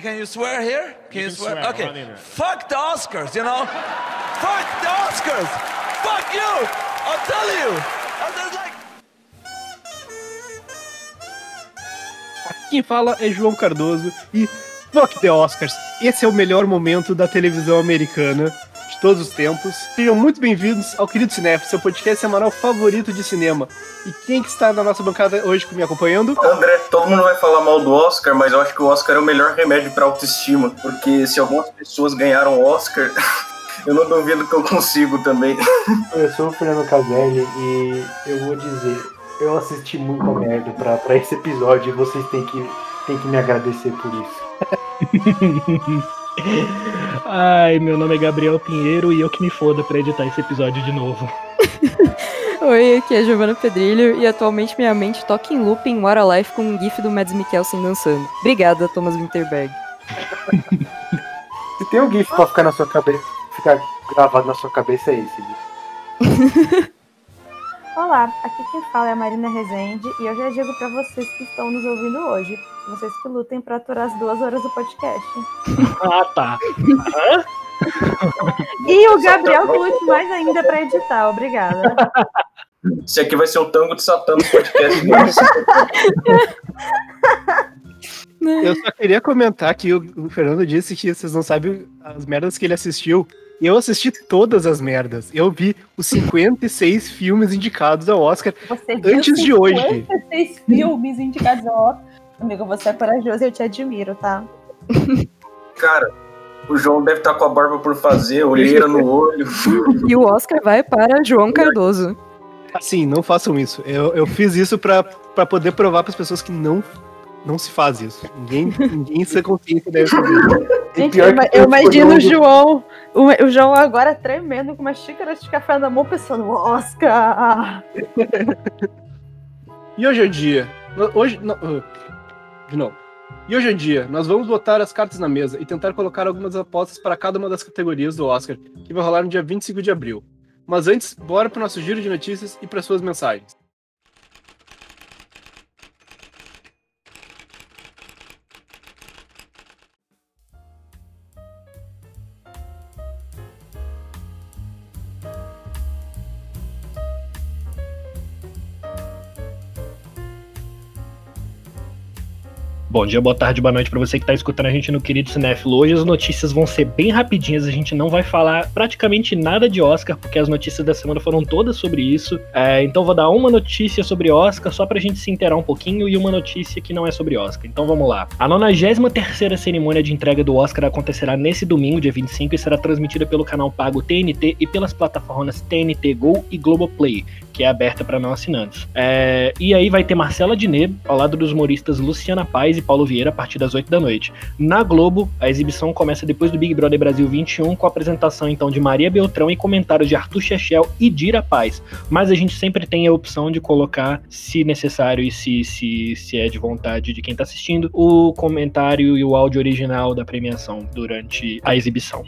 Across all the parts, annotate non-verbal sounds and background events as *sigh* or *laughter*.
Can you swear here? Can you, you swear? swear? Okay. Fuck the Oscars, you know? Fuck the Oscars! Fuck you! I'll tell you! I'm like... Quem fala é João Cardoso e fuck the Oscars. Esse é o melhor momento da televisão americana de todos os tempos. Sejam muito bem-vindos ao Querido Cinef, seu podcast semanal favorito de cinema. E quem que está na nossa bancada hoje me acompanhando? André, todo mundo vai falar mal do Oscar, mas eu acho que o Oscar é o melhor remédio para autoestima, porque se algumas pessoas ganharam o Oscar, *laughs* eu não duvido que eu consigo também. *laughs* Eu sou o Fernando Caselli e eu vou dizer, eu assisti muita merda pra, pra esse episódio e vocês têm que, têm que me agradecer por isso. *laughs* Ai, meu nome é Gabriel Pinheiro e eu que me foda pra editar esse episódio de novo. *laughs* Oi, aqui é Giovana Pedrilho e atualmente minha mente toca em loop em What a Life com um gif do Mads Mikkelsen dançando. Obrigada, Thomas Winterberg. Se tem um gif pra ficar na sua cabeça, ficar gravado na sua cabeça é esse gif. *laughs* Olá, aqui quem fala é a Marina Rezende e eu já digo para vocês que estão nos ouvindo hoje, vocês que lutem para aturar as duas horas do podcast. Ah, tá. e o Gabriel que lute mais ainda para editar, obrigada. Esse aqui vai ser o tango de Satã do podcast. Eu só queria comentar que o Fernando disse que vocês não sabem as merdas que ele assistiu. Eu assisti todas as merdas. Eu vi os *laughs* 56 filmes indicados ao Oscar você antes de hoje. 56 filmes indicados ao Oscar. Amigo, você é corajoso e eu te admiro, tá? Cara, o João deve estar tá com a barba por fazer, olheira no olho. *laughs* E o Oscar vai para João Cardoso. Assim, não façam isso. Eu, eu fiz isso para poder provar para as pessoas que não não se faz isso. Ninguém, ninguém sem consciência deve fazer. *laughs* Gente, eu, eu imagino o João, o, o, João agora tremendo com uma xícara de café na mão, pensando, Oscar! e hoje em dia, hoje, não, uh, de novo. E hoje em dia, nós vamos botar as cartas na mesa e tentar colocar algumas apostas para cada uma das categorias do Oscar, que vai rolar no dia 25 de abril. Mas antes, bora para o nosso giro de notícias e para suas mensagens. Bom dia, boa tarde, boa noite para você que está escutando a gente no Querido Cinéfilo. Hoje as notícias vão ser bem rapidinhas, a gente não vai falar praticamente nada de Oscar, porque as notícias da semana foram todas sobre isso. É, então vou dar uma notícia sobre Oscar, só pra gente se inteirar um pouquinho, e uma notícia que não é sobre Oscar. Então vamos lá. A 93 cerimônia de entrega do Oscar acontecerá nesse domingo, dia 25, e será transmitida pelo canal pago TNT e pelas plataformas TNT Go e Globoplay que é aberta para não assinantes. É, e aí vai ter Marcela Diné, ao lado dos humoristas Luciana Paz e Paulo Vieira, a partir das 8 da noite. Na Globo, a exibição começa depois do Big Brother Brasil 21, com a apresentação então de Maria Beltrão e comentários de Arthur Chechel e Dira Paz. Mas a gente sempre tem a opção de colocar, se necessário e se, se, se é de vontade de quem está assistindo, o comentário e o áudio original da premiação durante a exibição.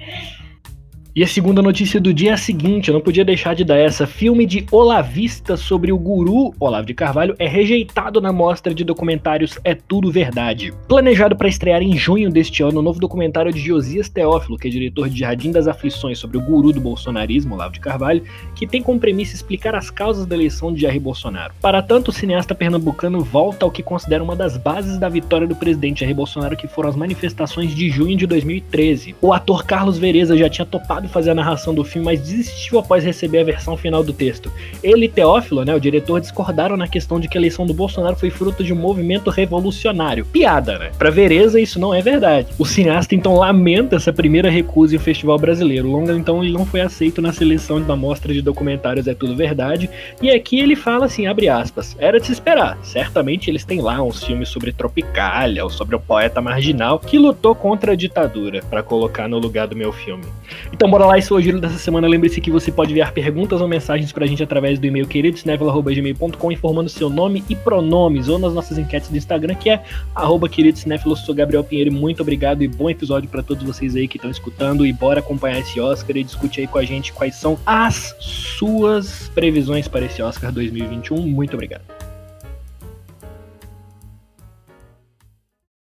E a segunda notícia do dia é a seguinte, eu não podia deixar de dar essa. Filme de Olavista sobre o guru Olavo de Carvalho é rejeitado na mostra de documentários É Tudo Verdade. Planejado para estrear em junho deste ano, o novo documentário de Josias Teófilo, que é diretor de Jardim das Aflições sobre o guru do bolsonarismo, Olavo de Carvalho, que tem como premissa explicar as causas da eleição de Jair Bolsonaro. Para tanto, o cineasta pernambucano volta ao que considera uma das bases da vitória do presidente Jair Bolsonaro, que foram as manifestações de junho de 2013. O ator Carlos Vereza já tinha topado fazer a narração do filme, mas desistiu após receber a versão final do texto. Ele e Teófilo, né, o diretor, discordaram na questão de que a eleição do Bolsonaro foi fruto de um movimento revolucionário. Piada, né? Pra Vereza, isso não é verdade. O cineasta então lamenta essa primeira recusa em festival brasileiro. O longa então ele não foi aceito na seleção da mostra de documentários É Tudo Verdade. E aqui ele fala assim, abre aspas, era de se esperar. Certamente eles têm lá uns filmes sobre Tropicália ou sobre o poeta marginal que lutou contra a ditadura para colocar no lugar do meu filme. Então bora lá, esse foi o giro dessa semana. Lembre-se que você pode enviar perguntas ou mensagens pra gente através do e-mail queridosnefilo.gmail.com informando seu nome e pronomes ou nas nossas enquetes do Instagram, que é arroba queridosnefilo. Sou Gabriel Pinheiro muito obrigado e bom episódio para todos vocês aí que estão escutando e bora acompanhar esse Oscar e discutir aí com a gente quais são as suas previsões para esse Oscar 2021. Muito obrigado.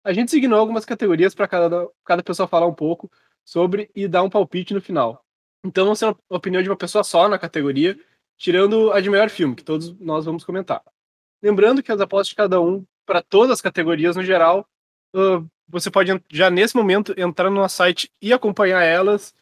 a gente designou algumas categorias para cada, cada pessoa falar um pouco sobre e dar um palpite no final. Então não ser uma opinião de uma pessoa só na categoria, tirando a de melhor filme, que todos nós vamos comentar. Lembrando que as apostas de cada um, para todas as categorias no geral, uh, você pode já nesse momento entrar no nosso site e acompanhar elas.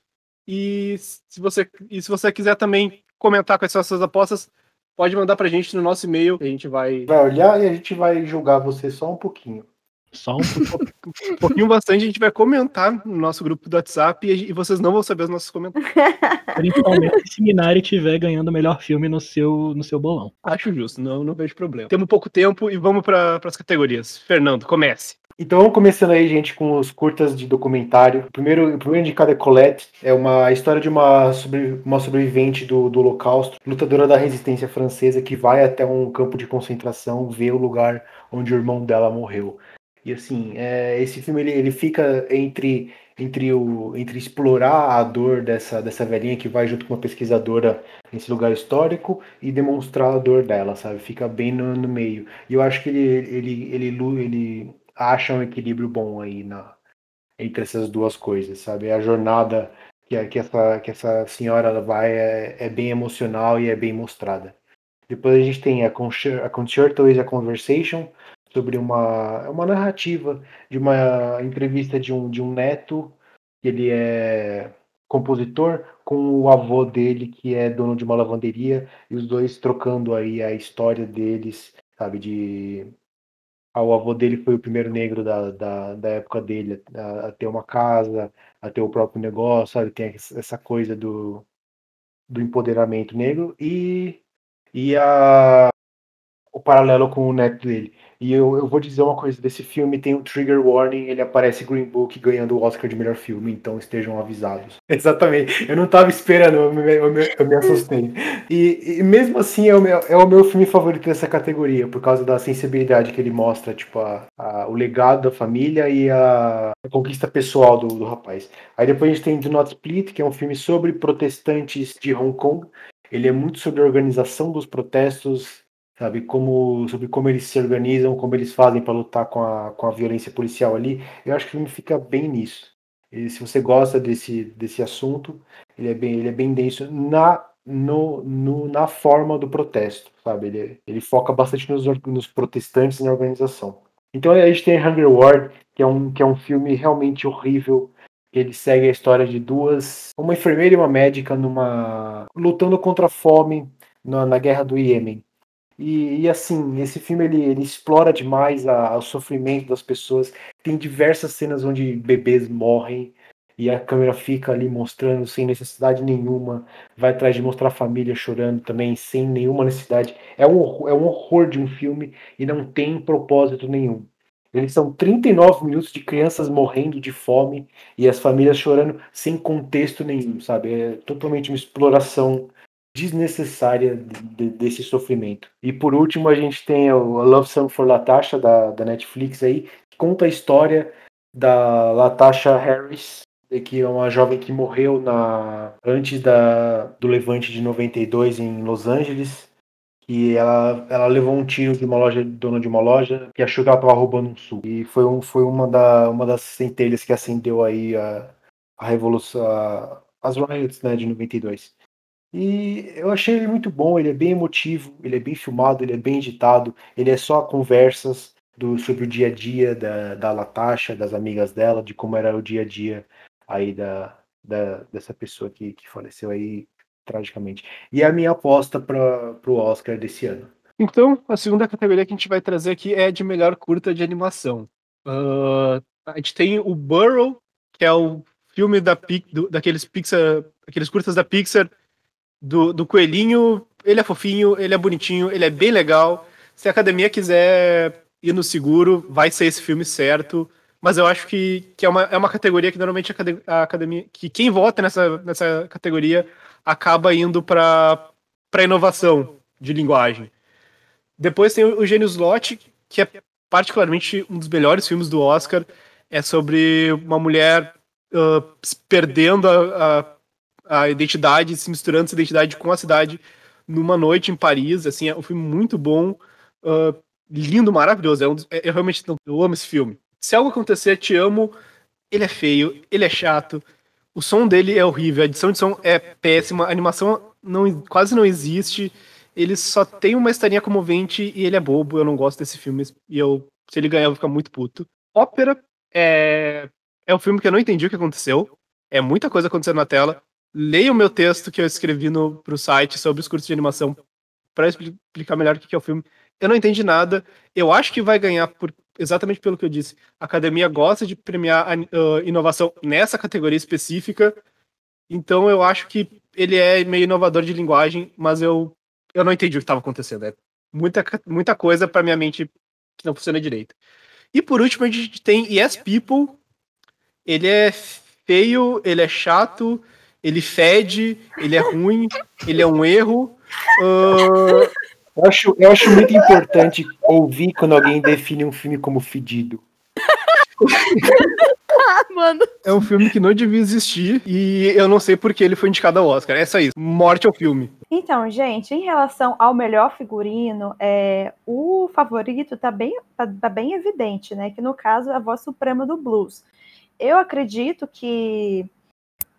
E se você, e se você quiser também comentar quais são as suas apostas, pode mandar pra gente no nosso e-mail, a gente vai. Vai olhar e a gente vai julgar você só um pouquinho. Só um, *laughs* um pouquinho bastante, a gente vai comentar no nosso grupo do WhatsApp e, e vocês não vão saber os nossos comentários. *laughs* Principalmente se Minari estiver ganhando o melhor filme no seu, no seu bolão. Acho justo, não, não vejo problema. Temos pouco tempo e vamos para as categorias. Fernando, comece. Então vamos começando aí, gente, com os curtas de documentário. O primeiro, o primeiro indicado é Colette, é uma história de uma, sobre, uma sobrevivente do, do Holocausto, lutadora da resistência francesa que vai até um campo de concentração ver o lugar onde o irmão dela morreu. E assim, é, esse filme ele, ele fica entre, entre, o, entre explorar a dor dessa, dessa velhinha que vai junto com uma pesquisadora nesse lugar histórico e demonstrar a dor dela, sabe? Fica bem no, no meio. E eu acho que ele, ele, ele, ele, ele acha um equilíbrio bom aí na, entre essas duas coisas, sabe? A jornada que, que, essa, que essa senhora vai é, é bem emocional e é bem mostrada. Depois a gente tem a, a Concerto a Conversation, sobre uma, é uma narrativa de uma entrevista de um, de um neto, que ele é compositor, com o avô dele, que é dono de uma lavanderia, e os dois trocando aí a história deles, sabe, de... Ah, o avô dele foi o primeiro negro da, da, da época dele a, a, ter uma casa, a ter o próprio negócio, sabe, tem essa coisa do, do empoderamento negro, e, e a, o paralelo com o neto dele. E eu, eu vou dizer uma coisa desse filme, tem um trigger warning, ele aparece Green Book ganhando o Oscar de melhor filme, então estejam avisados. *laughs* Exatamente, eu não tava esperando, eu me, eu me, eu me assustei. E, e, mesmo assim é o, meu, é o meu filme favorito dessa categoria, por causa da sensibilidade que ele mostra, tipo, a, a, o legado da família e a, a conquista pessoal do, do rapaz. Aí depois a gente tem Do Not Split, que é um filme sobre protestantes de Hong Kong, ele é muito sobre a organização dos protestos, sabe? Como, sobre como eles se organizam, como eles fazem para lutar com a, com a violência policial ali. Eu acho que o filme fica bem nisso. E se você gosta desse, desse assunto, ele é bem, ele é bem denso na, no, no, na forma do protesto, sabe? Ele, ele foca bastante nos, nos protestantes na organização. Então a gente tem Hunger War, que é um, que é um filme realmente horrível. Ele segue a história de duas, uma enfermeira e uma médica numa lutando contra a fome na, na guerra do Iêmen. E, e, assim, esse filme ele, ele explora demais a, o sofrimento das pessoas. Tem diversas cenas onde bebês morrem e a câmera fica ali mostrando sem necessidade nenhuma. Vai atrás de mostrar a família chorando também, sem nenhuma necessidade. É um, é um horror de um filme e não tem propósito nenhum. Eles são 39 minutos de crianças morrendo de fome e as famílias chorando sem contexto nenhum, sabe? É totalmente uma exploração desnecessária de, desse sofrimento. E por último, a gente tem o Love Song for Latasha, da, da Netflix aí, que conta a história da Latasha Harris, que é uma jovem que morreu na antes da, do levante de 92 em Los Angeles, que ela, ela levou um tiro de uma loja, dona de uma loja, que achou que ela estava roubando um suco. E foi, um, foi uma, da, uma das centelhas que acendeu aí a, a revolução, a, as riots né, de 92. E eu achei ele muito bom, ele é bem emotivo, ele é bem filmado, ele é bem editado, ele é só conversas do, sobre o dia a dia da, da Latasha, das amigas dela, de como era o dia a dia aí da, da dessa pessoa que, que faleceu aí tragicamente. E é a minha aposta para o Oscar desse ano. Então, a segunda categoria que a gente vai trazer aqui é de melhor curta de animação. Uh, a gente tem o Burrow, que é o filme da, daqueles Pixar, aqueles curtas da Pixar do, do coelhinho. Ele é fofinho, ele é bonitinho, ele é bem legal. Se a academia quiser ir no seguro, vai ser esse filme certo. Mas eu acho que, que é, uma, é uma categoria que normalmente a academia. que quem vota nessa, nessa categoria acaba indo para inovação de linguagem. Depois tem o Gênios Lot, que é particularmente um dos melhores filmes do Oscar. É sobre uma mulher uh, perdendo a, a a identidade, se misturando essa identidade com a cidade numa noite em Paris. Assim, é um filme muito bom, uh, lindo, maravilhoso. É um é, eu realmente eu amo esse filme. Se algo acontecer, te amo. Ele é feio, ele é chato. O som dele é horrível, a edição de som é péssima, a animação não, quase não existe. Ele só tem uma historinha comovente e ele é bobo. Eu não gosto desse filme. E eu, se ele ganhar, eu vou ficar muito puto. Ópera é, é um filme que eu não entendi o que aconteceu. É muita coisa acontecendo na tela. Leia o meu texto que eu escrevi no, pro site sobre os cursos de animação para explicar melhor o que é o filme. Eu não entendi nada. Eu acho que vai ganhar por exatamente pelo que eu disse. A academia gosta de premiar a uh, inovação nessa categoria específica. Então eu acho que ele é meio inovador de linguagem, mas eu, eu não entendi o que estava acontecendo. É muita, muita coisa para minha mente que não funciona direito. E por último, a gente tem Yes People. Ele é feio, ele é chato, ele fede, ele é ruim, ele é um erro. Uh... Eu, acho, eu acho muito importante ouvir quando alguém define um filme como fedido. *laughs* Mano. É um filme que não devia existir e eu não sei por que ele foi indicado ao Oscar. É só isso. Morte ao filme. Então, gente, em relação ao melhor figurino, é, o favorito tá bem, tá, tá bem evidente, né? Que no caso é a voz suprema do blues. Eu acredito que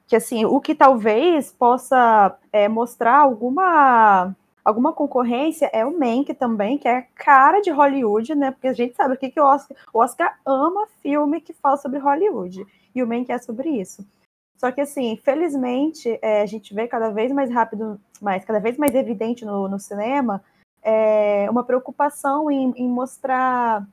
que assim o que talvez possa é, mostrar alguma alguma concorrência é o Mank também, que é cara de Hollywood, né? Porque a gente sabe o que, que o Oscar. O Oscar ama filme que fala sobre Hollywood. E o Mank é sobre isso. Só que, assim, felizmente, é, a gente vê cada vez mais rápido, mais, cada vez mais evidente no, no cinema, é, uma preocupação em, em mostrar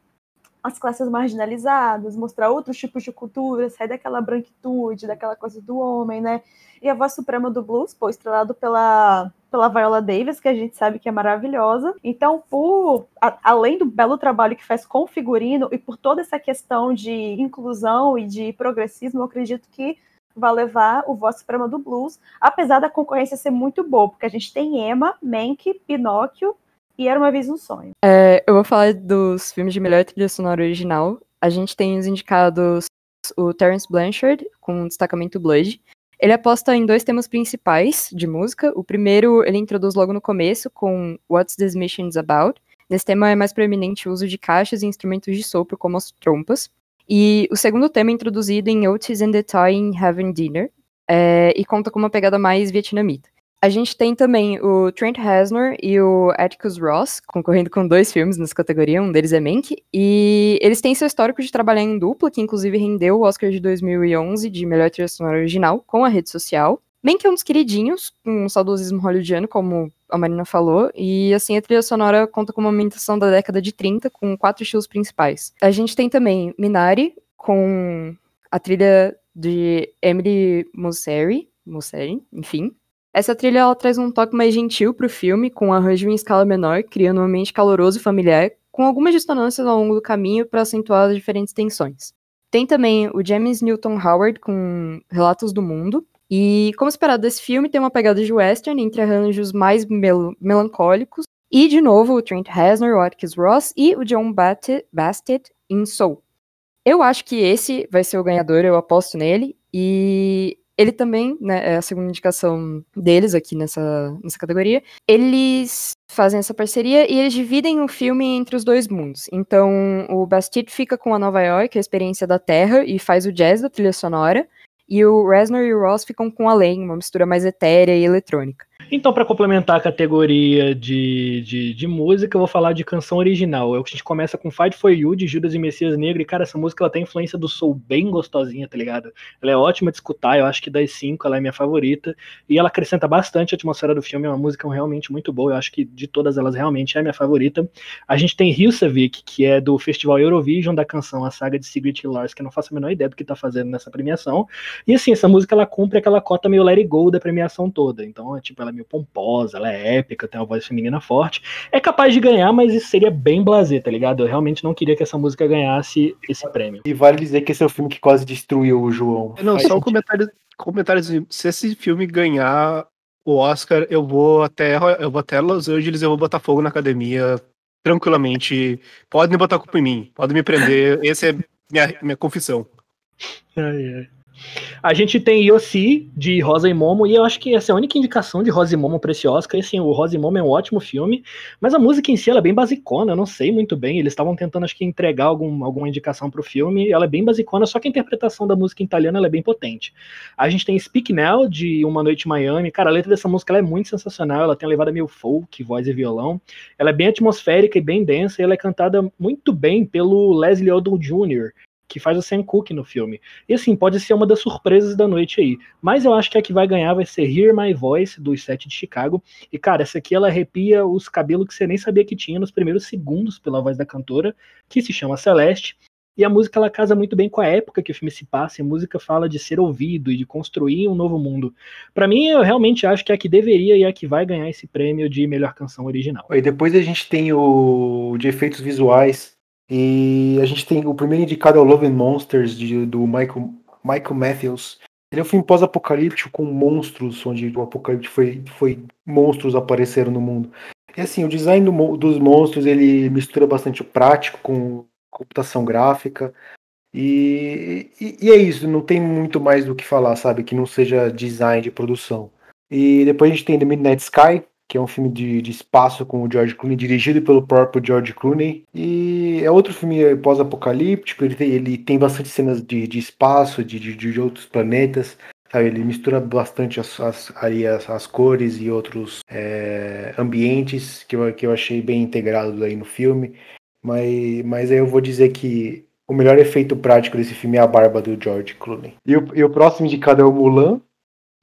as classes marginalizadas, mostrar outros tipos de cultura, sair daquela branquitude, daquela coisa do homem, né? E a voz suprema do blues, pô, estrelado pela, pela Viola Davis, que a gente sabe que é maravilhosa. Então, por a, além do belo trabalho que faz com o figurino e por toda essa questão de inclusão e de progressismo, eu acredito que vai levar o voz suprema do blues, apesar da concorrência ser muito boa, porque a gente tem Emma, Mank, Pinóquio e Era Uma Vez Um Sonho. É, eu vou falar dos filmes de melhor trilha sonora original. A gente tem os indicados o Terence Blanchard, com destacamento Blood. Ele aposta em dois temas principais de música. O primeiro ele introduz logo no começo com What's This Mission About. Nesse tema é mais preeminente o uso de caixas e instrumentos de sopro, como as trompas. E o segundo tema é introduzido em Otis and the Toy in Heaven Dinner, é, e conta com uma pegada mais vietnamita. A gente tem também o Trent Reznor e o Atticus Ross, concorrendo com dois filmes nessa categoria, um deles é Mank, e eles têm seu histórico de trabalhar em dupla, que inclusive rendeu o Oscar de 2011 de melhor trilha sonora original com a rede social. Mank é um dos queridinhos, com um saudosismo hollywoodiano, como a Marina falou, e assim a trilha sonora conta com uma ambientação da década de 30, com quatro estilos principais. A gente tem também Minari, com a trilha de Emily Mosseri, Mosseri, enfim, essa trilha ela traz um toque mais gentil pro filme, com um arranjo em escala menor, criando um ambiente caloroso e familiar, com algumas dissonâncias ao longo do caminho para acentuar as diferentes tensões. Tem também o James Newton Howard com Relatos do Mundo, e como esperado desse filme, tem uma pegada de western entre arranjos mais mel melancólicos, e de novo o Trent Reznor, o Atticus Ross e o John Bastet em Soul. Eu acho que esse vai ser o ganhador, eu aposto nele, e ele também, né, é a segunda indicação deles aqui nessa, nessa categoria, eles fazem essa parceria e eles dividem o filme entre os dois mundos. Então, o Bastide fica com a Nova York, a experiência da Terra, e faz o jazz da trilha sonora, e o Reznor e o Ross ficam com a Lane, uma mistura mais etérea e eletrônica. Então, para complementar a categoria de, de, de, música, eu vou falar de canção original. A gente começa com Fight For You, de Judas e Messias Negro, e, cara, essa música ela tem influência do soul bem gostosinha, tá ligado? Ela é ótima de escutar, eu acho que das cinco ela é minha favorita, e ela acrescenta bastante a atmosfera do filme, é uma música realmente muito boa, eu acho que de todas elas realmente é a minha favorita. A gente tem Hilsavik, que é do Festival Eurovision da canção, a saga de Sigrid Lars, que eu não faço a menor ideia do que tá fazendo nessa premiação, e assim, essa música ela cumpre aquela cota meio It Go da premiação toda, então, é, tipo, ela é meio pomposa, ela é épica, tem uma voz feminina forte. É capaz de ganhar, mas isso seria bem blazer, tá ligado? Eu realmente não queria que essa música ganhasse esse prêmio. E vale dizer que esse é o filme que quase destruiu o João. Não, Faz só um comentário, comentário se esse filme ganhar o Oscar, eu vou até eu vou até Los Angeles, eu vou botar fogo na academia tranquilamente. Podem botar culpa em mim, podem me prender. Essa é minha, minha confissão. Ai, ai. A gente tem Yossi, de Rosa e Momo, e eu acho que essa é a única indicação de Rosa e Momo pra esse Oscar. E assim, o Rosa e Momo é um ótimo filme, mas a música em si é bem basicona, eu não sei muito bem. Eles estavam tentando, acho que, entregar algum, alguma indicação pro filme, ela é bem basicona, só que a interpretação da música italiana é bem potente. A gente tem Speak Now, de Uma Noite em Miami. Cara, a letra dessa música é muito sensacional, ela tem uma levada meio folk, voz e violão. Ela é bem atmosférica e bem densa, e ela é cantada muito bem pelo Leslie Odom Jr., que faz o Sam Cooke no filme. E assim, pode ser uma das surpresas da noite aí. Mas eu acho que a que vai ganhar vai ser Hear My Voice, dos Sete de Chicago. E cara, essa aqui ela arrepia os cabelos que você nem sabia que tinha nos primeiros segundos pela voz da cantora, que se chama Celeste. E a música ela casa muito bem com a época que o filme se passa, e a música fala de ser ouvido e de construir um novo mundo. Para mim, eu realmente acho que é a que deveria e é a que vai ganhar esse prêmio de melhor canção original. E depois a gente tem o de efeitos visuais, e a gente tem o primeiro indicado é o Love and Monsters, de, do Michael, Michael Matthews. Ele é um filme pós-apocalíptico com monstros, onde o apocalipse foi, foi monstros apareceram no mundo. E assim, o design do, dos monstros ele mistura bastante o prático com computação gráfica. E, e, e, é isso, não tem muito mais do que falar, sabe? Que não seja design de produção. E depois a gente tem The Midnight Sky, que é um filme de, de espaço com o George Clooney, dirigido pelo próprio George Clooney. E é outro filme pós-apocalíptico, ele tem, ele tem bastante cenas de, de espaço, de, de, de outros planetas. Sabe, ele mistura bastante as, as, as, as cores e outros é, ambientes que eu, que eu achei bem integrados aí no filme. Mas, mas aí eu vou dizer que o melhor efeito prático desse filme é a barba do George Clooney. E o, e o próximo indicado é o Mulan,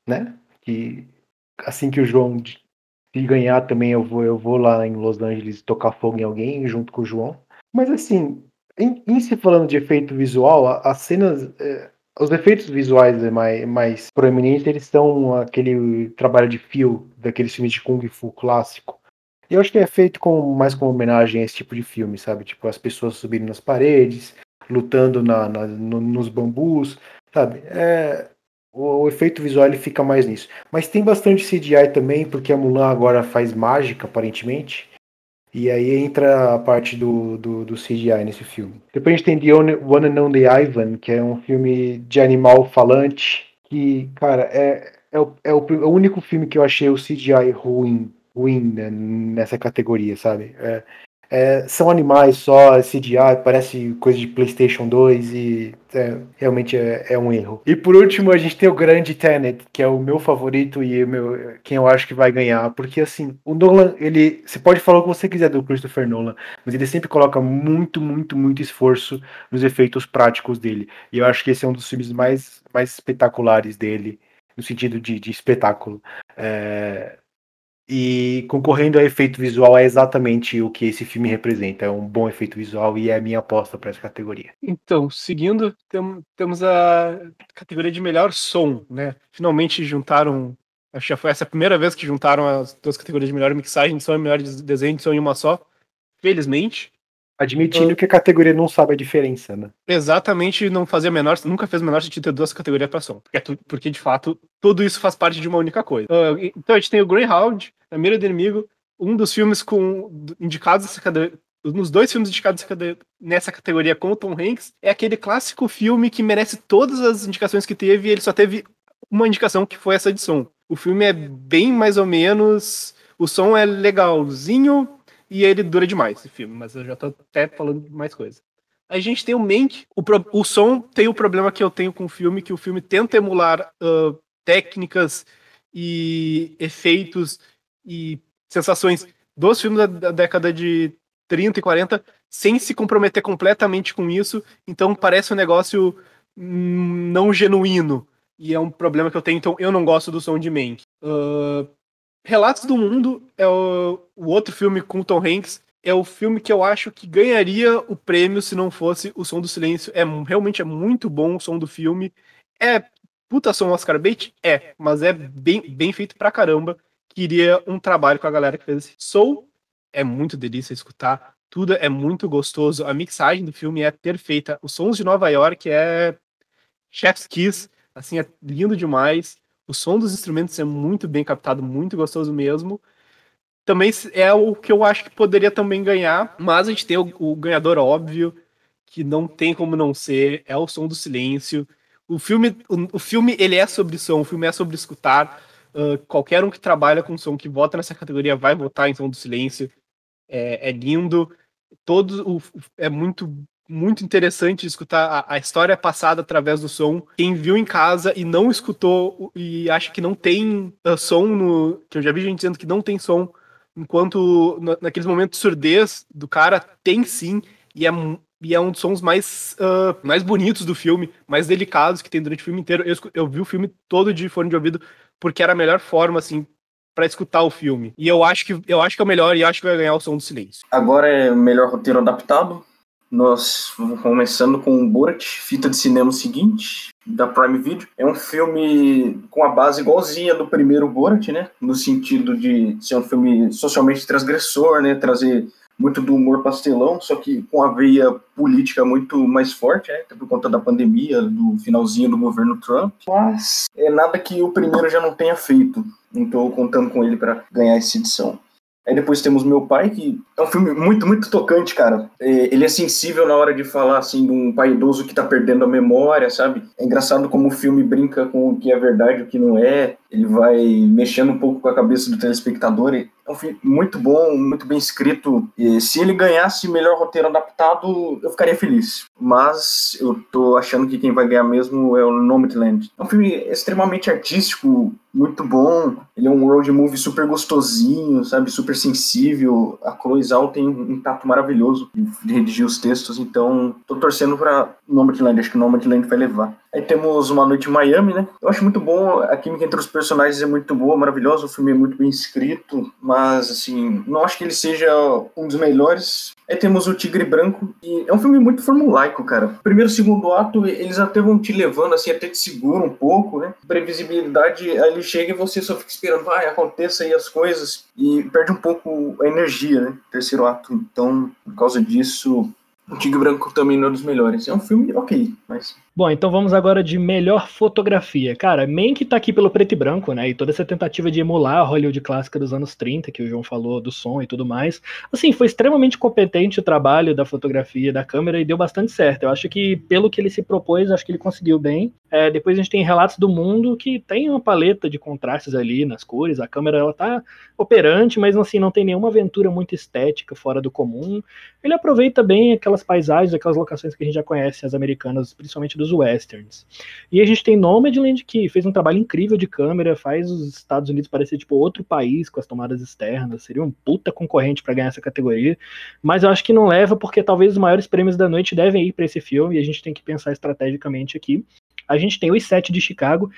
né? Que assim que o João se ganhar também eu vou, eu vou lá em Los Angeles tocar fogo em alguém junto com o João. Mas assim, em, em se falando de efeito visual, as cenas. É, os efeitos visuais mais, mais proeminentes, eles são aquele trabalho de fio daqueles filmes de Kung Fu clássico. E eu acho que é feito com, mais como homenagem a esse tipo de filme, sabe? Tipo, as pessoas subindo nas paredes, lutando na, na no, nos bambus, sabe? É, o, o, efeito visual ele fica mais nisso. Mas tem bastante CGI também, porque a Mulan agora faz mágica, aparentemente. E aí entra a parte do, do, do CGI nesse filme. Depois a gente tem The One and Only Ivan, que é um filme de animal falante. Que, cara, é, é, o, é o, é o único filme que eu achei o CGI ruim, ruim né, nessa categoria, sabe? É, é, são animais só, CGI, parece coisa de PlayStation 2 e é, realmente é, é, um erro. E por último, a gente tem o grande Tenet, que é o meu favorito e meu, quem eu acho que vai ganhar, porque assim, o Nolan, ele, você pode falar o que você quiser do Christopher Nolan, mas ele sempre coloca muito, muito, muito esforço nos efeitos práticos dele. E eu acho que esse é um dos filmes mais, mais espetaculares dele, no sentido de, de espetáculo. É, e concorrendo a efeito visual é exatamente o que esse filme representa. É um bom efeito visual e é a minha aposta para essa categoria. Então, seguindo, tem, temos a categoria de melhor som, né? Finalmente juntaram. Acho que já foi essa a primeira vez que juntaram as duas categorias de melhor mixagem de som e melhor desenho de som em uma só. Felizmente. Admitindo uh, que a categoria não sabe a diferença, né? Exatamente, não fazia menor, nunca fez menor sentido ter duas categorias para som. Porque, porque, de fato, tudo isso faz parte de uma única coisa. Uh, então a gente tem o Greyhound, A Mira do Inimigo, um dos filmes com indicados nessa categoria. Nos dois filmes indicados nessa categoria com o Tom Hanks, é aquele clássico filme que merece todas as indicações que teve e ele só teve uma indicação que foi essa de som. O filme é bem mais ou menos. O som é legalzinho, e ele dura demais, esse filme, mas eu já tô até falando de mais coisa. A gente tem o Mank, o, pro, o som tem o problema que eu tenho com o filme, que o filme tenta emular uh, técnicas e efeitos e sensações dos filmes da, da década de 30 e 40, sem se comprometer completamente com isso, então parece um negócio não genuíno. E é um problema que eu tenho, então eu não gosto do som de Mank. Uh, Relatos do Mundo é o, o outro filme com Tom Hanks. É o filme que eu acho que ganharia o prêmio se não fosse O Som do Silêncio. É realmente é muito bom o som do filme. É puta som Oscar bait? É, mas é bem, bem feito pra caramba. Queria um trabalho com a galera que fez esse. Soul é muito delícia escutar. Tudo é muito gostoso. A mixagem do filme é perfeita. Os sons de Nova York é chef's kiss. Assim, é lindo demais. O som dos instrumentos é muito bem captado, muito gostoso mesmo. Também é o que eu acho que poderia também ganhar, mas a gente tem o, o ganhador óbvio, que não tem como não ser, é o som do silêncio. O filme, o, o, filme ele é sobre som, o filme é sobre escutar. Uh, qualquer um que trabalha com som, que vota nessa categoria, vai votar em Som do Silêncio. É, é lindo. Todo o, é muito muito interessante escutar a, a, história passada através do som. Quem viu em casa e não escutou e acha que não tem uh, som no. Que eu já vi gente dizendo que não tem som, enquanto na, naqueles momentos de surdez do cara tem sim, e é, e é um dos sons mais, uh, mais bonitos do filme, mais delicados que tem durante o filme inteiro. Eu, eu vi o filme todo de fone de ouvido porque era a melhor forma, assim, para escutar o filme. E eu acho que eu acho que é o melhor e acho que vai ganhar o som do silêncio. Agora é o melhor roteiro adaptado. Nós vamos começando com o Borat, fita de cinema seguinte, da Prime Video. É um filme com a base igualzinha do primeiro Borat, né? No sentido de ser um filme socialmente transgressor, né? Trazer muito do humor pastelão, só que com a veia política muito mais forte, né? por conta da pandemia, do finalzinho do governo Trump. Mas é nada que o primeiro já não tenha feito. Não estou contando com ele para ganhar essa edição. Aí depois temos Meu Pai, que é um filme muito, muito tocante, cara. É, ele é sensível na hora de falar, assim, de um pai idoso que tá perdendo a memória, sabe? É engraçado como o filme brinca com o que é verdade e o que não é. Ele vai mexendo um pouco com a cabeça do telespectador. É um filme muito bom, muito bem escrito. E se ele ganhasse melhor roteiro adaptado, eu ficaria feliz. Mas eu tô achando que quem vai ganhar mesmo é o Nomadland. É um filme extremamente artístico, muito bom. Ele é um road movie super gostosinho, sabe? Super sensível. A Chloe Zhao tem um tato maravilhoso de redigir os textos, então tô torcendo pra Nomadland. Acho que Nomadland vai levar. Aí temos Uma Noite em Miami, né? Eu acho muito bom, a química entre os personagens é muito boa, maravilhosa, o filme é muito bem escrito, mas, assim, não acho que ele seja um dos melhores. Aí temos O Tigre Branco, e é um filme muito formulaico, cara. Primeiro e segundo ato, eles até vão te levando, assim, até te segura um pouco, né? Previsibilidade, aí chega e você só fica esperando, vai, aconteça aí as coisas, e perde um pouco a energia, né? Terceiro ato. Então, por causa disso, o Tigre Branco também não é dos melhores. É um filme ok, mas. Bom, então vamos agora de melhor fotografia. Cara, Mank tá aqui pelo preto e branco, né? E toda essa tentativa de emular a Hollywood clássica dos anos 30, que o João falou, do som e tudo mais. Assim, foi extremamente competente o trabalho da fotografia, da câmera, e deu bastante certo. Eu acho que, pelo que ele se propôs, acho que ele conseguiu bem. É, depois a gente tem Relatos do Mundo, que tem uma paleta de contrastes ali nas cores. A câmera, ela tá operante, mas assim, não tem nenhuma aventura muito estética, fora do comum. Ele aproveita bem aquelas paisagens, aquelas locações que a gente já conhece, as americanas, principalmente dos westerns. E a gente tem Nomadland, que fez um trabalho incrível de câmera, faz os Estados Unidos parecer tipo outro país com as tomadas externas, seria um puta concorrente para ganhar essa categoria, mas eu acho que não leva porque talvez os maiores prêmios da noite devem ir para esse filme e a gente tem que pensar estrategicamente aqui. A gente tem os sete de Chicago,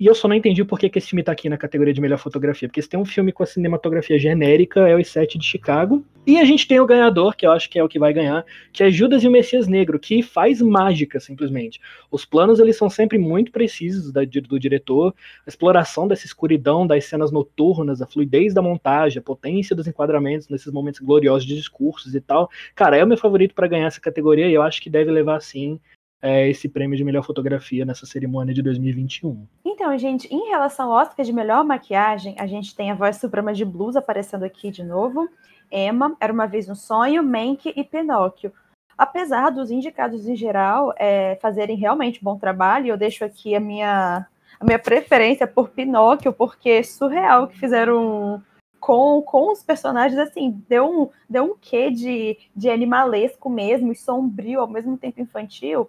e eu só não entendi por que, que esse filme tá aqui na categoria de melhor fotografia. Porque se tem um filme com a cinematografia genérica, é o Sete de Chicago. E a gente tem o ganhador, que eu acho que é o que vai ganhar, que é Judas e o Messias Negro, que faz mágica, simplesmente. Os planos, eles são sempre muito precisos da, do diretor. A exploração dessa escuridão, das cenas noturnas, a fluidez da montagem, a potência dos enquadramentos nesses momentos gloriosos de discursos e tal. Cara, é o meu favorito para ganhar essa categoria e eu acho que deve levar, sim, é, esse prêmio de melhor fotografia nessa cerimônia de 2021. Então, gente, em relação ao Oscar de melhor maquiagem, a gente tem a voz suprema de blues aparecendo aqui de novo. Emma, Era Uma Vez um Sonho, Mank e Pinóquio. Apesar dos indicados em geral é, fazerem realmente bom trabalho, eu deixo aqui a minha, a minha preferência por Pinóquio, porque é surreal que fizeram com, com os personagens, assim, deu um, deu um quê de, de animalesco mesmo, e sombrio, ao mesmo tempo infantil,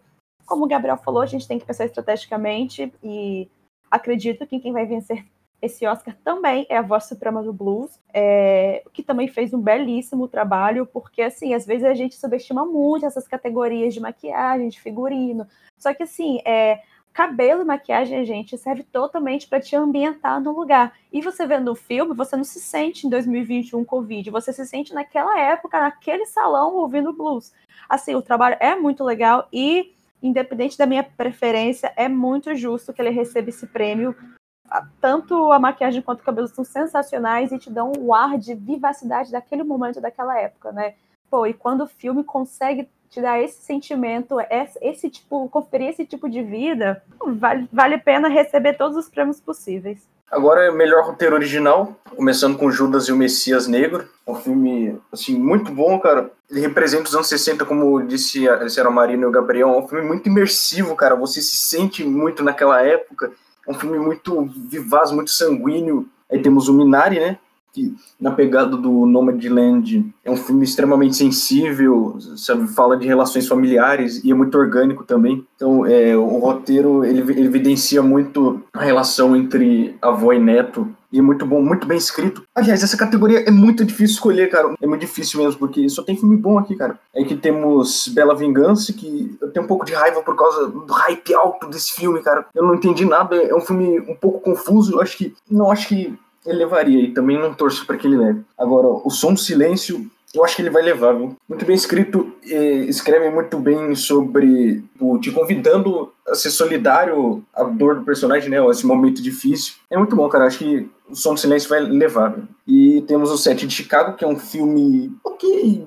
como o Gabriel falou, a gente tem que pensar estrategicamente e acredito que quem vai vencer esse Oscar também é a voz suprema do blues, é, que também fez um belíssimo trabalho, porque assim, às vezes a gente subestima muito essas categorias de maquiagem, de figurino. Só que assim, é, cabelo e maquiagem, gente, serve totalmente para te ambientar no lugar. E você vendo o filme, você não se sente em 2021 Covid, você se sente naquela época, naquele salão ouvindo blues. Assim, o trabalho é muito legal e independente da minha preferência, é muito justo que ele receba esse prêmio. Tanto a maquiagem quanto o cabelo são sensacionais e te dão um ar de vivacidade daquele momento, daquela época, né? Pô, e quando o filme consegue te dá esse sentimento, esse tipo, conferir esse tipo de vida, vale, vale a pena receber todos os prêmios possíveis. Agora é melhor roteiro original, começando com Judas e o Messias Negro. Um filme, assim, muito bom, cara. Ele representa os anos 60, como disse, a Marina e o Gabriel. É um filme muito imersivo, cara. Você se sente muito naquela época. É um filme muito vivaz, muito sanguíneo. Aí temos o Minari, né? Que na pegada do Nomadland é um filme extremamente sensível, sabe, fala de relações familiares e é muito orgânico também. Então, é, o roteiro ele, ele, evidencia muito a relação entre avô e neto e é muito bom, muito bem escrito. Aliás, essa categoria é muito difícil escolher, cara. É muito difícil mesmo, porque só tem filme bom aqui, cara. É que temos Bela Vingança, que eu tenho um pouco de raiva por causa do hype alto desse filme, cara. Eu não entendi nada, é um filme um pouco confuso. Eu acho que. Não acho que ele levaria e também não torço para que ele leve. Agora, o som do silêncio, eu acho que ele vai levar, viu? Muito bem escrito, escreve muito bem sobre o, te convidando a ser solidário à dor do personagem, né? Esse momento difícil. É muito bom, cara. Acho que o som do silêncio vai levar. Viu? E temos o Set de Chicago, que é um filme ok,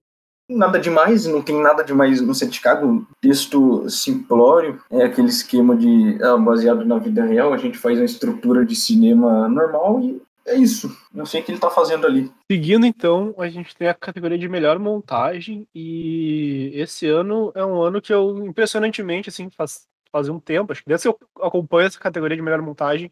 nada demais, não tem nada demais no set de Chicago, texto simplório, é aquele esquema de ah, baseado na vida real, a gente faz uma estrutura de cinema normal e é isso. Não sei o que ele tá fazendo ali. Seguindo, então, a gente tem a categoria de melhor montagem. E esse ano é um ano que eu, impressionantemente, assim, faz, faz um tempo, acho que desde que eu acompanho essa categoria de melhor montagem,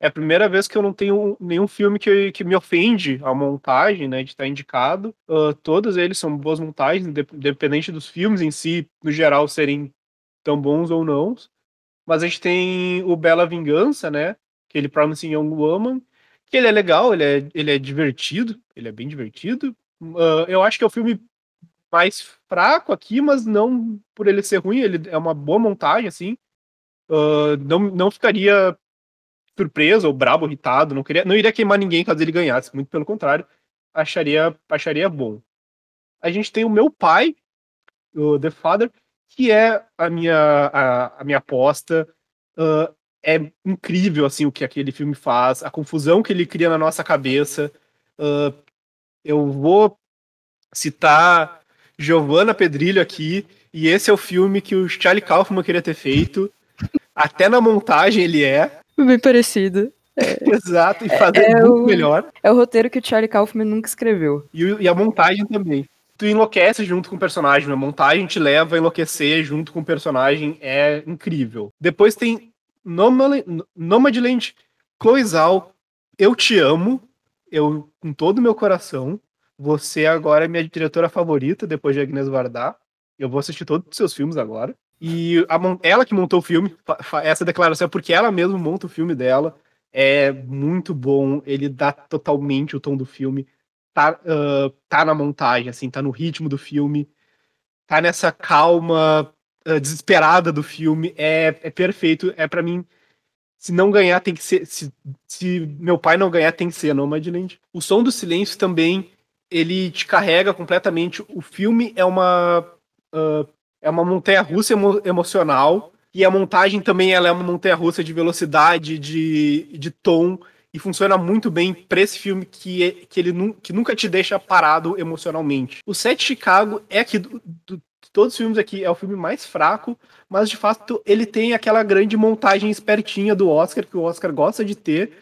é a primeira vez que eu não tenho nenhum filme que, que me ofende a montagem, né, de estar indicado. Uh, todos eles são boas montagens, independente dos filmes em si, no geral, serem tão bons ou não. Mas a gente tem o Bela Vingança, né, aquele Promising Young Woman, ele é legal, ele é, ele é divertido, ele é bem divertido. Uh, eu acho que é o filme mais fraco aqui, mas não por ele ser ruim, ele é uma boa montagem, assim. Uh, não, não ficaria surpreso ou brabo, irritado, não, queria, não iria queimar ninguém caso ele ganhasse, muito pelo contrário, acharia, acharia bom. A gente tem o meu pai, o The Father, que é a minha, a, a minha aposta. Uh, é incrível assim o que aquele filme faz, a confusão que ele cria na nossa cabeça. Uh, eu vou citar Giovanna Pedrilho aqui, e esse é o filme que o Charlie Kaufman queria ter feito. Até na montagem ele é. Bem parecido. É, *laughs* Exato, e fazer é, muito o, melhor. É o roteiro que o Charlie Kaufman nunca escreveu. E, e a montagem também. Tu enlouquece junto com o personagem, a montagem te leva a enlouquecer junto com o personagem, é incrível. Depois tem Nomadland, Cloizal, eu te amo, eu com todo o meu coração. Você agora é minha diretora favorita depois de Agnes Varda. Eu vou assistir todos os seus filmes agora. E a, ela que montou o filme, essa declaração é porque ela mesma monta o filme dela. É muito bom, ele dá totalmente o tom do filme. Tá, uh, tá na montagem, assim, tá no ritmo do filme. Tá nessa calma uh, desesperada do filme. É, é perfeito. É para mim. Se não ganhar, tem que ser. Se, se meu pai não ganhar, tem que ser Nomadland. O som do silêncio também. Ele te carrega completamente. O filme é uma. Uh, é uma montanha russa emo emocional. E a montagem também ela é uma montanha russa de velocidade, de, de tom. E funciona muito bem para esse filme que, que ele nu que nunca te deixa parado emocionalmente. O set Chicago é aqui do, do, todos os filmes aqui é o filme mais fraco, mas de fato ele tem aquela grande montagem espertinha do Oscar, que o Oscar gosta de ter,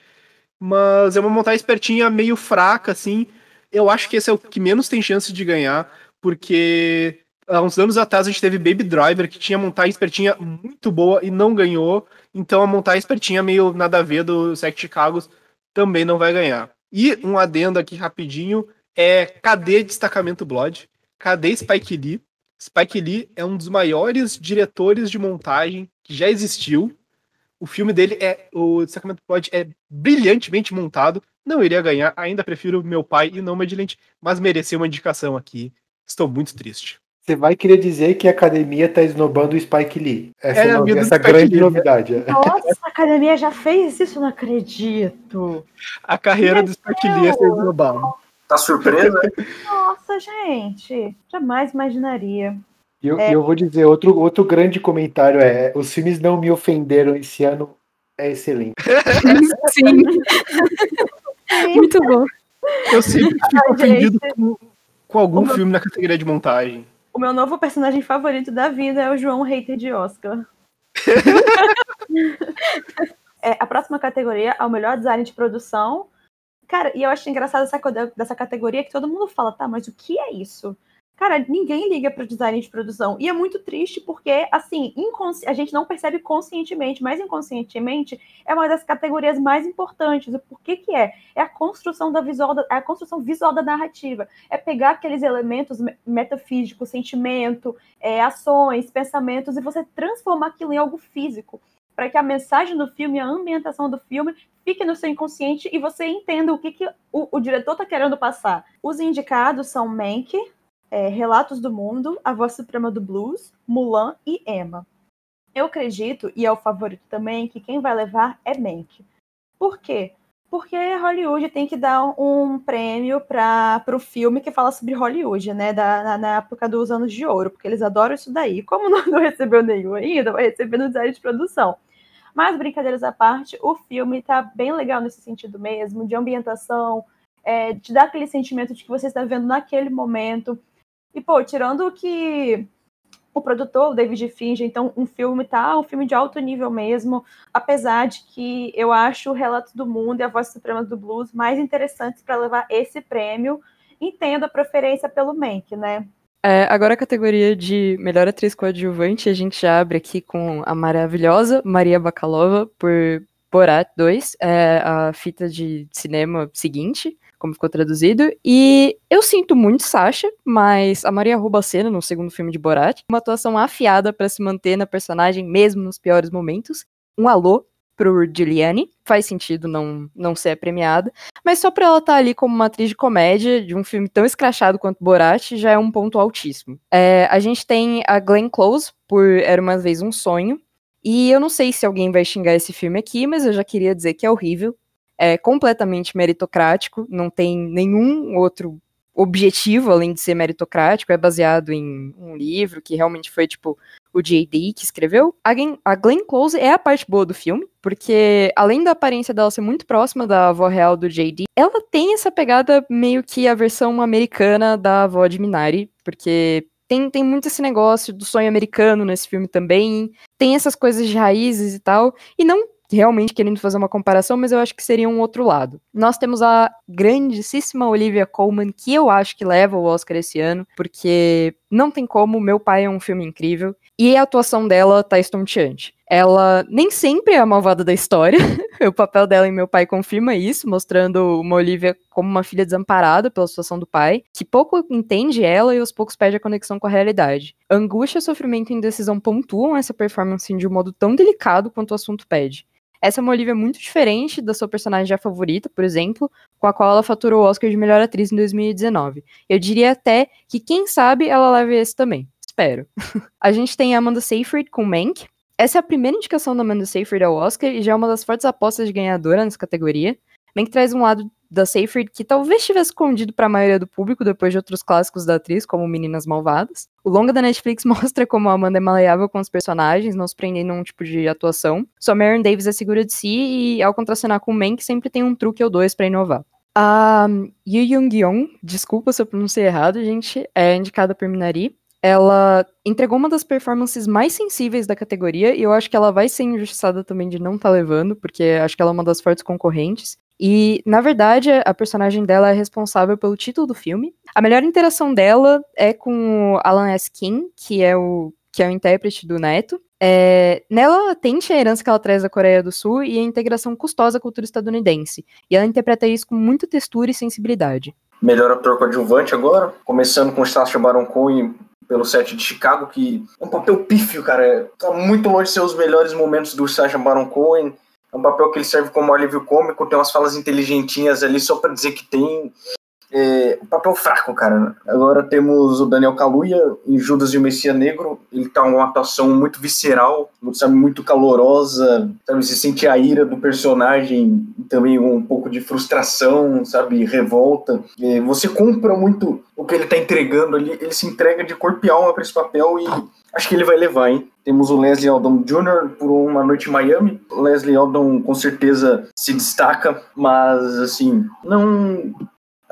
mas é uma montagem espertinha meio fraca, assim. Eu acho que esse é o que menos tem chance de ganhar, porque há uns anos atrás a gente teve Baby Driver, que tinha montagem espertinha muito boa e não ganhou, então a montagem espertinha meio nada a ver do Sect Chicago também não vai ganhar. E um adendo aqui rapidinho é cadê Destacamento Blood? Cadê Spike Lee? Spike Lee é um dos maiores diretores de montagem que já existiu. O filme dele é. O Sacramento Pod é brilhantemente montado. Não iria ganhar, ainda prefiro meu pai e não Medilente, mas mereceu uma indicação aqui. Estou muito triste. Você vai querer dizer que a academia está esnobando o Spike Lee. Essa, é no... essa grande Lee. novidade. Nossa, a academia já fez isso, não acredito. A carreira Meu do Spike Lee é ser esnobada. Tá surpresa? *laughs* Nossa, gente, jamais imaginaria. E eu, é. eu vou dizer, outro, outro grande comentário é: os filmes não me ofenderam esse ano, é excelente. *laughs* Sim. Muito bom. Eu sempre fico Ai, ofendido com, com, algum filme na categoria de montagem. O meu novo personagem favorito da vida é o João Hater de Oscar. *laughs* é, a próxima categoria é o melhor design de produção. Cara, e eu acho engraçado essa, dessa categoria que todo mundo fala, tá, mas o que é isso? Cara, ninguém liga para o design de produção. E é muito triste porque, assim, a gente não percebe conscientemente, mas inconscientemente é uma das categorias mais importantes. O porquê que é? É a construção da visual, da, é a construção visual da narrativa. É pegar aqueles elementos metafísicos, sentimento, é, ações, pensamentos, e você transformar aquilo em algo físico. Para que a mensagem do filme, a ambientação do filme, fique no seu inconsciente e você entenda o que, que o, o diretor está querendo passar. Os indicados são Mank, é, Relatos do Mundo, A Voz Suprema do Blues, Mulan e Emma. Eu acredito, e é o favorito também, que quem vai levar é Mank. Por quê? Porque Hollywood tem que dar um prêmio para o filme que fala sobre Hollywood, né? Da, na, na, época dos anos de ouro, porque eles adoram isso daí. Como *laughs* não, não recebeu nenhum ainda, vai receber no design de produção. Mas, brincadeiras à parte, o filme tá bem legal nesse sentido mesmo, de ambientação, é, dá aquele sentimento de que você está vendo naquele momento. E, pô, tirando que o produtor, o David Finge, então um filme tá um filme de alto nível mesmo, apesar de que eu acho o Relato do Mundo e a Voz Suprema do Blues mais interessantes para levar esse prêmio. Entendo a preferência pelo Mank, né? É, agora a categoria de melhor atriz coadjuvante, a gente já abre aqui com a maravilhosa Maria Bakalova por Borat 2, é a fita de cinema seguinte como ficou traduzido. E eu sinto muito Sasha, mas a Maria rouba a cena no segundo filme de Borat. Uma atuação afiada para se manter na personagem, mesmo nos piores momentos. Um alô pro Giuliani. Faz sentido não, não ser premiada. Mas só pra ela estar tá ali como uma atriz de comédia de um filme tão escrachado quanto Borat já é um ponto altíssimo. É, a gente tem a Glenn Close por Era Uma Vez Um Sonho. E eu não sei se alguém vai xingar esse filme aqui, mas eu já queria dizer que é horrível é completamente meritocrático, não tem nenhum outro objetivo além de ser meritocrático, é baseado em um livro que realmente foi tipo o J.D. que escreveu. A Glenn, a Glenn Close é a parte boa do filme, porque além da aparência dela ser muito próxima da avó real do J.D., ela tem essa pegada meio que a versão americana da avó de Minari, porque tem, tem muito esse negócio do sonho americano nesse filme também, tem essas coisas de raízes e tal, e não realmente querendo fazer uma comparação, mas eu acho que seria um outro lado. Nós temos a grandíssima Olivia Colman, que eu acho que leva o Oscar esse ano, porque não tem como, Meu Pai é um filme incrível, e a atuação dela tá estonteante. Ela nem sempre é a malvada da história, *laughs* o papel dela em Meu Pai confirma isso, mostrando uma Olivia como uma filha desamparada pela situação do pai, que pouco entende ela e aos poucos perde a conexão com a realidade. Angústia, sofrimento e indecisão pontuam essa performance de um modo tão delicado quanto o assunto pede. Essa é uma Olivia muito diferente da sua personagem já favorita, por exemplo, com a qual ela faturou o Oscar de melhor atriz em 2019. Eu diria até que, quem sabe, ela leve esse também. Espero. *laughs* a gente tem a Amanda Seyfried com Mank. Essa é a primeira indicação da Amanda Seyfried ao Oscar e já é uma das fortes apostas de ganhadora nessa categoria. Mank traz um lado da Seyfried que talvez tivesse escondido para a maioria do público depois de outros clássicos da atriz, como Meninas Malvadas. O longa da Netflix *laughs* mostra como a Amanda é maleável com os personagens, não se prendendo a um tipo de atuação. Só Marion Davis é segura de si e, ao contracenar com o Mank, sempre tem um truque ou dois para inovar. A Yu Young-yeon, desculpa se eu pronunciei errado, gente, é indicada por Minari. Ela entregou uma das performances mais sensíveis da categoria e eu acho que ela vai ser injustiçada também de não estar tá levando, porque acho que ela é uma das fortes concorrentes. E, na verdade, a personagem dela é responsável pelo título do filme. A melhor interação dela é com Alan S. King, que é o, que é o intérprete do Neto. É, nela tente a herança que ela traz da Coreia do Sul e a integração custosa à cultura estadunidense. E ela interpreta isso com muita textura e sensibilidade. Melhor ator coadjuvante agora, começando com Sacha Baron Cohen pelo set de Chicago, que é um papel pífio, cara. Tá muito longe de ser os melhores momentos do Sacha Baron Cohen. É um papel que ele serve como alívio cômico, tem umas falas inteligentinhas ali só para dizer que tem. É, papel fraco, cara. Agora temos o Daniel Kaluuya em Judas e o Messias Negro. Ele tá uma atuação muito visceral, sabe, muito calorosa, sabe, se sente a ira do personagem, também um pouco de frustração, sabe, revolta. É, você compra muito o que ele tá entregando ali, ele se entrega de corpo e alma para esse papel e acho que ele vai levar, hein? Temos o Leslie Odom Jr. por Uma Noite em Miami. O Leslie Odom com certeza se destaca, mas assim, não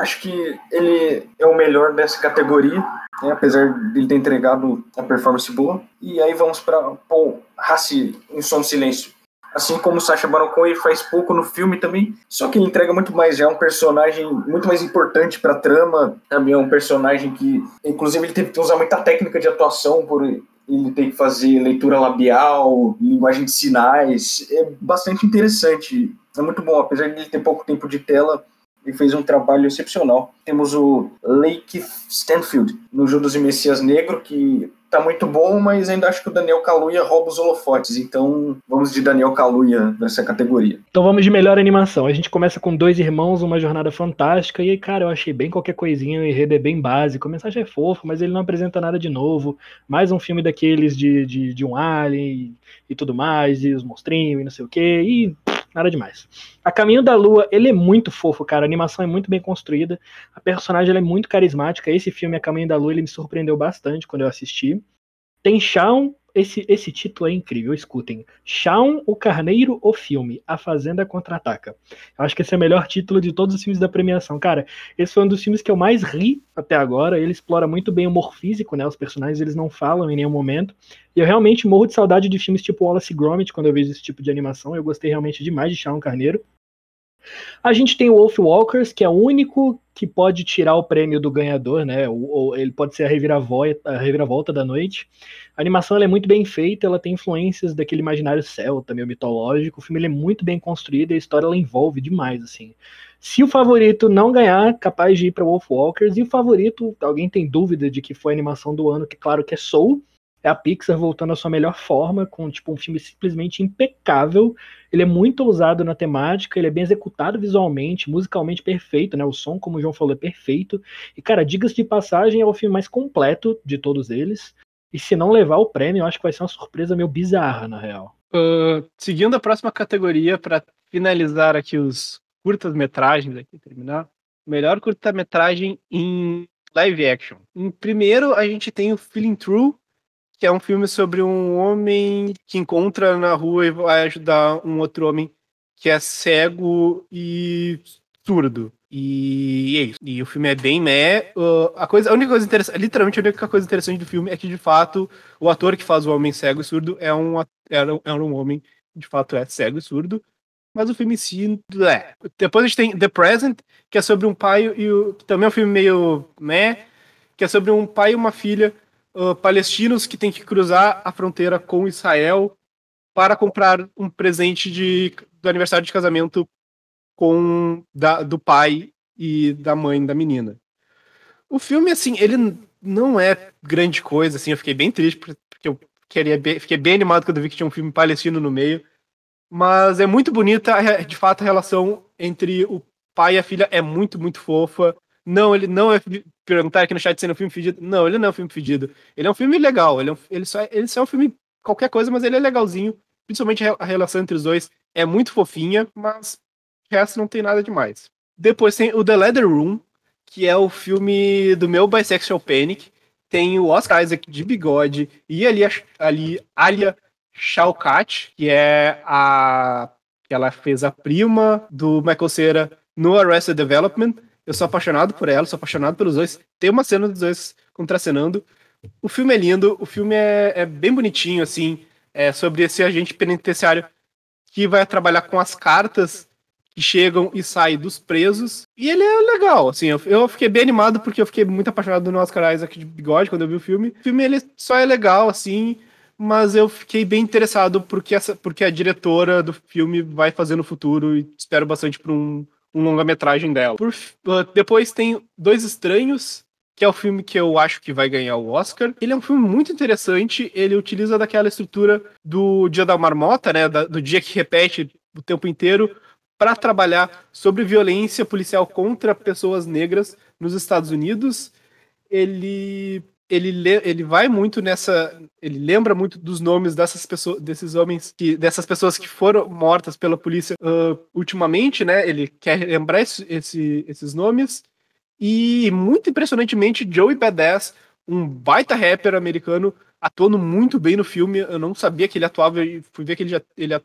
Acho que ele é o melhor dessa categoria, né, apesar de ele ter entregado a performance boa. E aí vamos para Paul Hassi em Som Silêncio. Assim como Sacha Baron Cohen faz pouco no filme também, só que ele entrega muito mais, já é um personagem muito mais importante para a trama, também é um personagem que, inclusive, ele teve que usar muita técnica de atuação por ele ter que fazer leitura labial, linguagem de sinais, é bastante interessante, é muito bom, apesar de ele ter pouco tempo de tela, ele fez um trabalho excepcional. Temos o Lake Stanfield no Judas e Messias Negro, que tá muito bom, mas ainda acho que o Daniel Kaluuya rouba os holofotes, então vamos de Daniel Kaluuya nessa categoria. Então vamos de melhor animação. A gente começa com Dois Irmãos, Uma Jornada Fantástica, e cara, eu achei bem qualquer coisinha, o enredo é bem básico, a mensagem é fofa, mas ele não apresenta nada de novo. Mais um filme daqueles de, de, de um alien e, e tudo mais, e os monstrinhos e não sei o que, e nada demais. A Caminho da Lua, ele é muito fofo, cara. A animação é muito bem construída. A personagem é muito carismática. Esse filme, A Caminho da Lua, ele me surpreendeu bastante quando eu assisti. Tem Shaun, esse, esse título é incrível, escutem. Shaun, o Carneiro, o filme. A Fazenda Contra-Ataca. Eu acho que esse é o melhor título de todos os filmes da premiação. Cara, esse foi um dos filmes que eu mais ri até agora. Ele explora muito bem o humor físico, né? Os personagens, eles não falam em nenhum momento. E eu realmente morro de saudade de filmes tipo Wallace Gromit quando eu vejo esse tipo de animação. Eu gostei realmente demais de Shaun Carneiro. A gente tem o Wolf Walkers, que é o único que pode tirar o prêmio do ganhador, né? O, ele pode ser a reviravolta, a reviravolta da noite. A animação é muito bem feita, ela tem influências daquele imaginário celta, meio mitológico. O filme é muito bem construído e a história ela envolve demais, assim. Se o favorito não ganhar, capaz de ir para Wolf Walkers. E o favorito, alguém tem dúvida de que foi a animação do ano, que claro que é Soul, é a Pixar voltando à sua melhor forma, com tipo um filme simplesmente impecável. Ele é muito ousado na temática, ele é bem executado visualmente, musicalmente perfeito, né? O som, como o João falou, é perfeito. E, cara, digas de passagem, é o filme mais completo de todos eles. E se não levar o prêmio, eu acho que vai ser uma surpresa meio bizarra, na real. Uh, seguindo a próxima categoria, para finalizar aqui os curtas-metragens, aqui terminar. Melhor curta-metragem em live action. Em primeiro, a gente tem o Feeling True, que é um filme sobre um homem que encontra na rua e vai ajudar um outro homem que é cego e surdo. E é isso. E o filme é bem meh. Uh, a, coisa, a única coisa interessante, literalmente a única coisa interessante do filme é que, de fato, o ator que faz o homem cego e surdo é um, era, era um homem que, de fato, é cego e surdo. Mas o filme em si, é. Depois a gente tem The Present, que é sobre um pai e o. também é um filme meio meh, que é sobre um pai e uma filha uh, palestinos que têm que cruzar a fronteira com Israel para comprar um presente de, do aniversário de casamento com da, do pai e da mãe da menina. O filme, assim, ele não é grande coisa, assim, eu fiquei bem triste porque eu queria fiquei bem animado quando vi que tinha um filme palestino no meio, mas é muito bonita, de fato, a relação entre o pai e a filha é muito, muito fofa. Não, ele não é. Perguntar aqui no chat se ele é um filme fedido. Não, ele não é um filme fedido. Ele é um filme legal. Ele, é um, ele, só, é, ele só é um filme qualquer coisa, mas ele é legalzinho. Principalmente a relação entre os dois é muito fofinha, mas o resto não tem nada demais. Depois tem o The Leather Room, que é o filme do meu Bisexual Panic. Tem o Oscar Isaac de bigode e ali, ali Alia Shawkat, que é a. ela fez a prima do Michael Cera no Arrested Development. Eu sou apaixonado por ela, sou apaixonado pelos dois. Tem uma cena dos dois contracenando. O filme é lindo, o filme é, é bem bonitinho, assim, é sobre esse agente penitenciário que vai trabalhar com as cartas que chegam e saem dos presos. E ele é legal, assim, eu, fiquei bem animado porque eu fiquei muito apaixonado no Oscar Isaac de bigode quando eu vi o filme. O filme ele só é legal, assim, mas eu fiquei bem interessado porque, essa, porque a diretora do filme vai fazer no futuro e espero bastante para um um longa-metragem dela. Por, uh, depois tem Dois Estranhos, que é o filme que eu acho que vai ganhar o Oscar. Ele é um filme muito interessante, ele utiliza daquela estrutura do Dia da Marmota, né, da, do dia que repete o tempo inteiro, para trabalhar sobre violência policial contra pessoas negras nos Estados Unidos. Ele ele, ele vai muito nessa. Ele lembra muito dos nomes dessas pessoas, desses homens, que, dessas pessoas que foram mortas pela polícia uh, ultimamente, né? Ele quer lembrar esse, esse, esses nomes. E muito impressionantemente, Joey Badass, um baita rapper americano, atuando muito bem no filme. Eu não sabia que ele atuava, e fui ver que ele já, ele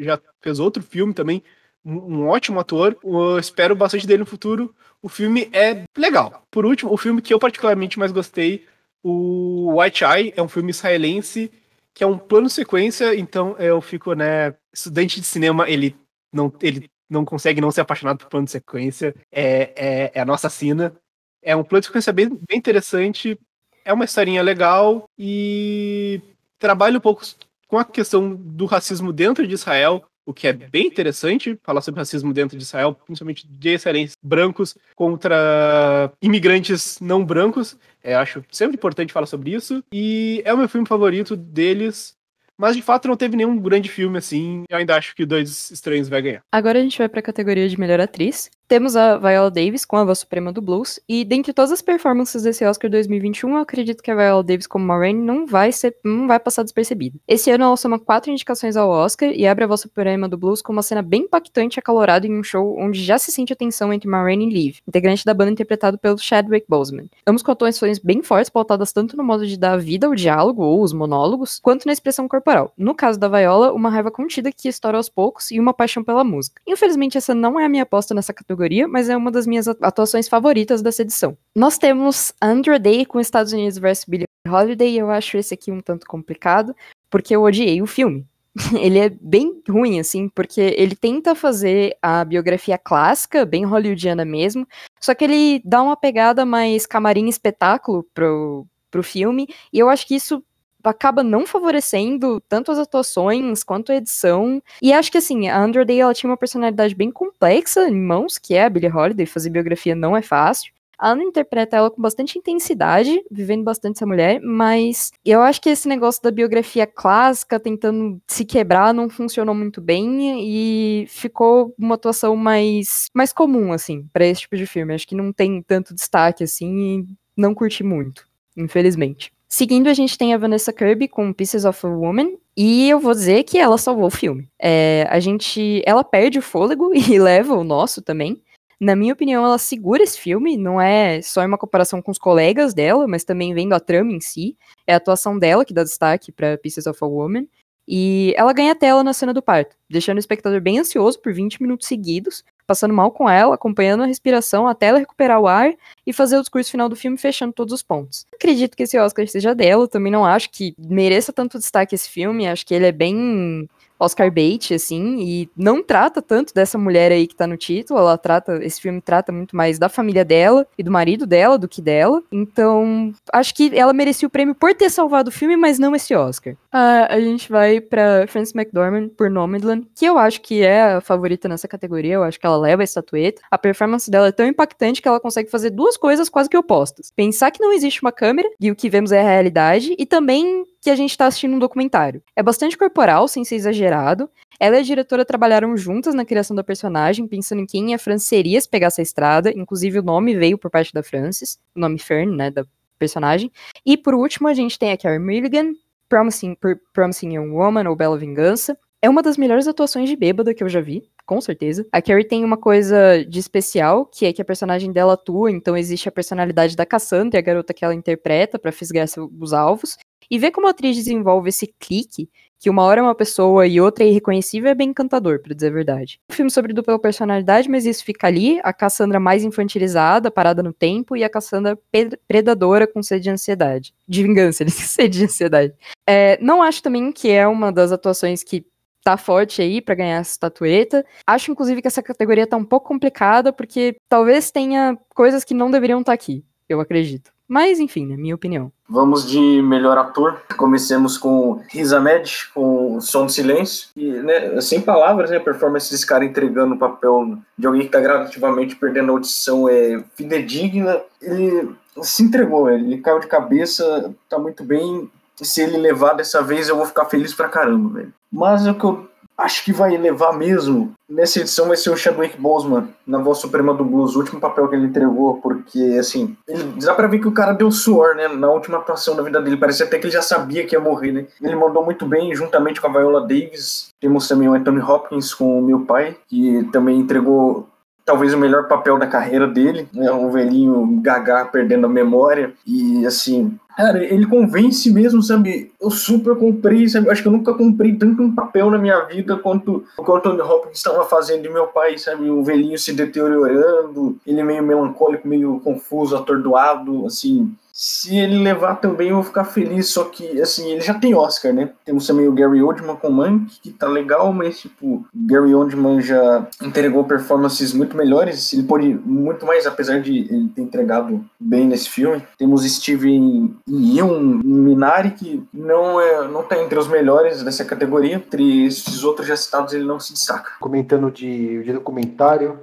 já fez outro filme também um, um ótimo ator. Eu espero bastante dele no futuro. O filme é legal. Por último, o filme que eu particularmente mais gostei, o White Eye, é um filme israelense que é um plano sequência, então eu fico, né, estudante de cinema, ele não, ele não consegue não ser apaixonado por plano sequência, é, é, é a nossa sina. É um plano de sequência bem, bem interessante, é uma historinha legal e trabalha um pouco com a questão do racismo dentro de Israel, o que é bem interessante, falar sobre racismo dentro de Israel, principalmente de excelentes brancos contra imigrantes não brancos. É, acho sempre importante falar sobre isso. E é o meu filme favorito deles. Mas de fato não teve nenhum grande filme assim. Eu ainda acho que Dois Estranhos vai ganhar. Agora a gente vai para a categoria de melhor atriz. Temos a Viola Davis com a voz suprema do blues, e dentre todas as performances desse Oscar 2021, eu acredito que a Viola Davis como Maureen não vai ser, não vai passar despercebida. Esse ano ela soma quatro indicações ao Oscar e abre a voz suprema do blues com uma cena bem impactante e acalorada em um show onde já se sente a tensão entre Maureen e Liv, integrante da banda interpretado pelo Chadwick Boseman. Ambos com atuações bem fortes, pautadas tanto no modo de dar vida ao diálogo ou os monólogos, quanto na expressão corporal. No caso da Viola, uma raiva contida que estoura aos poucos e uma paixão pela música. Infelizmente essa não é a minha aposta nessa categoria, mas é uma das minhas atuações favoritas dessa edição. Nós temos Andrew Day com Estados Unidos vs Billie Holiday, eu acho esse aqui um tanto complicado, porque eu odiei o filme. *laughs* ele é bem ruim, assim, porque ele tenta fazer a biografia clássica, bem hollywoodiana mesmo, só que ele dá uma pegada mais camarim espetáculo pro, pro filme, e eu acho que isso acaba não favorecendo tanto as atuações quanto a edição. E acho que assim, a Andrew Day ela tinha uma personalidade bem complexa em mãos, que é a Billie Holiday, fazer biografia não é fácil. A Anna interpreta ela com bastante intensidade, vivendo bastante essa mulher, mas eu acho que esse negócio da biografia clássica tentando se quebrar não funcionou muito bem e ficou uma atuação mais, mais comum, assim, para esse tipo de filme. Acho que não tem tanto destaque, assim, e não curti muito, infelizmente. Seguindo, a gente tem a Vanessa Kirby com Pieces of a Woman, e eu vou dizer que ela salvou o filme. É, a gente, ela perde o fôlego *laughs* e leva o nosso também. Na minha opinião, ela segura esse filme, não é só uma comparação com os colegas dela, mas também vendo a trama em si. É a atuação dela que dá destaque para Pieces of a Woman. E ela ganha tela na cena do parto, deixando o espectador bem ansioso por 20 minutos seguidos, passando mal com ela, acompanhando a respiração até ela recuperar o ar e fazer o discurso final do filme fechando todos os pontos. Acredito que esse Oscar seja dela, também não acho que mereça tanto destaque esse filme, acho que ele é bem Oscar bait, assim, e não trata tanto dessa mulher aí que tá no título, ela trata, esse filme trata muito mais da família dela e do marido dela do que dela, então acho que ela merecia o prêmio por ter salvado o filme, mas não esse Oscar. Uh, a gente vai pra Frances McDormand por Nomadland, que eu acho que é a favorita nessa categoria, eu acho que ela leva a estatueta, a performance dela é tão impactante que ela consegue fazer duas coisas quase que opostas. Pensar que não existe uma câmera, e o que vemos é a realidade, e também que a gente está assistindo um documentário. É bastante corporal, sem ser exagerado. Ela e a diretora trabalharam juntas na criação da personagem, pensando em quem a Frances seria se pegasse a estrada. Inclusive, o nome veio por parte da Frances, o nome Fern, né, da personagem. E por último, a gente tem a Carey Mulligan, Promising, Promising Young Woman ou Bela Vingança. É uma das melhores atuações de bêbada que eu já vi, com certeza. A Carrie tem uma coisa de especial, que é que a personagem dela atua, então existe a personalidade da Cassandra, a garota que ela interpreta para fisgar os alvos. E ver como a atriz desenvolve esse clique, que uma hora é uma pessoa e outra é irreconhecível, é bem encantador, pra dizer a verdade. Um filme sobre dupla personalidade, mas isso fica ali, a Cassandra mais infantilizada, parada no tempo, e a Cassandra predadora com sede de ansiedade. De vingança, *laughs* ele sede de ansiedade. É, não acho também que é uma das atuações que tá forte aí para ganhar essa estatueta. Acho, inclusive, que essa categoria tá um pouco complicada, porque talvez tenha coisas que não deveriam estar tá aqui, eu acredito. Mas, enfim, na minha opinião. Vamos de melhor ator. Comecemos com Riz Ahmed, com Som do Silêncio. E, né, sem palavras, né, a performance desse cara entregando o papel de alguém que está gradativamente perdendo a audição é fidedigna. Ele se entregou, ele caiu de cabeça, tá muito bem. Se ele levar dessa vez, eu vou ficar feliz pra caramba, velho. Mas o que eu acho que vai levar mesmo. Nessa edição vai ser o Chadwick Boseman na voz suprema do blues, o último papel que ele entregou, porque assim, ele, dá pra ver que o cara deu suor, né, na última atuação da vida dele, parece até que ele já sabia que ia morrer, né. Ele mandou muito bem, juntamente com a Viola Davis, temos também o Anthony Hopkins com o meu pai, que também entregou talvez o melhor papel da carreira dele, né? Um velhinho gaga perdendo a memória e assim, Cara, ele convence mesmo, sabe? Eu super comprei, sabe? Acho que eu nunca comprei tanto um papel na minha vida quanto o que o Anthony Hopkins estava fazendo de meu pai, sabe? O velhinho se deteriorando, ele meio melancólico, meio confuso, atordoado, assim se ele levar também, eu vou ficar feliz. Só que, assim, ele já tem Oscar, né? Temos também o Gary Oldman com Mank, que tá legal, mas, tipo, Gary Oldman já entregou performances muito melhores. Ele pode muito mais, apesar de ele ter entregado bem nesse filme. Temos Steven Yeun Minari, que não, é, não tá entre os melhores dessa categoria. Entre esses outros já citados, ele não se destaca. Comentando de, de documentário,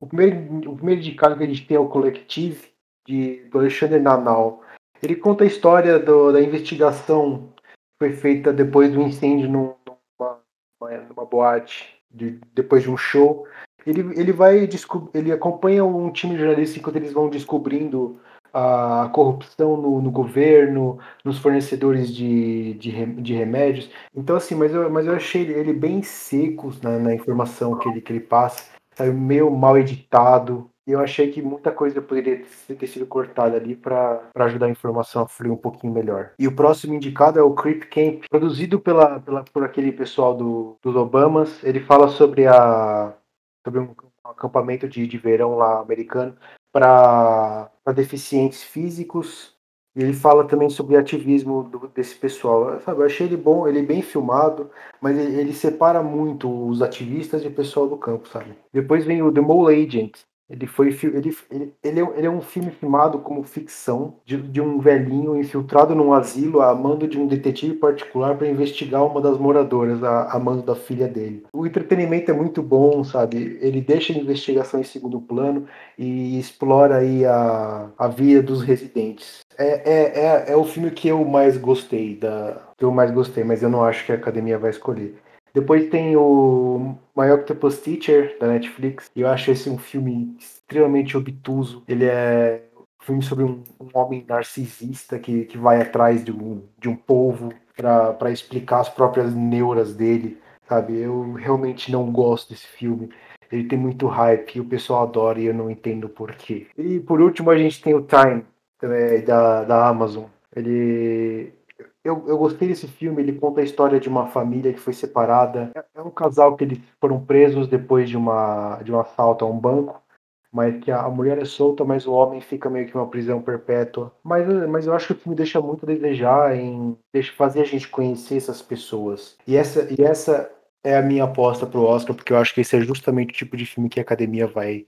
o primeiro, o primeiro indicado que a gente tem é o Collective, de, do Alexandre Nanal. Ele conta a história do, da investigação que foi feita depois do incêndio numa, numa, boate, de, depois de um show. Ele, ele vai ele acompanha um time de jornalistas enquanto eles vão descobrindo a corrupção no, no governo, nos fornecedores de, de, de, remédios. Então, assim, mas eu, mas eu achei ele bem seco na, na informação que ele, que ele passa, sabe, meio mal editado. E eu achei que muita coisa poderia ter sido cortada ali para ajudar a informação a fluir um pouquinho melhor. E o próximo indicado é o Creep Camp, produzido pela, pela, por aquele pessoal do, dos Obamas. Ele fala sobre, a, sobre um, acampamento de, de verão lá americano para deficientes físicos. E ele fala também sobre ativismo do, desse pessoal. Sabe, eu achei ele bom, ele é bem filmado, mas ele, ele separa muito os ativistas e o pessoal do campo, sabe? Depois vem o The Mole Agent, ele foi ele, ele, ele, é, ele é um filme filmado como ficção de, de um velhinho infiltrado num asilo a mando de um detetive particular para investigar uma das moradoras, a, a mando da filha dele. O entretenimento é muito bom, sabe? Ele deixa a investigação em segundo plano e explora aí a, a vida dos residentes. É, é, é, é o filme que eu mais gostei da que eu mais gostei, mas eu não acho que a academia vai escolher. Depois tem o My Octopus Teacher, da Netflix. Eu acho esse um filme extremamente obtuso. Ele é um filme sobre um, um homem narcisista que, que vai atrás de um, de um povo para explicar as próprias neuras dele, sabe? Eu realmente não gosto desse filme. Ele tem muito hype o pessoal adora e eu não entendo porquê. E por último a gente tem o Time, da, da Amazon. Ele eu, eu gostei desse filme, ele conta a história de uma família que foi separada. É, é um casal que eles foram presos depois de, uma, de um assalto a um banco, mas que a, mulher é solta, mas o homem fica meio que uma prisão perpétua. Mas, mas eu acho que o filme deixa muito a desejar em deixa, fazer a gente conhecer essas pessoas. E essa, e essa é a minha aposta pro Oscar, porque eu acho que esse é justamente o tipo de filme que a academia vai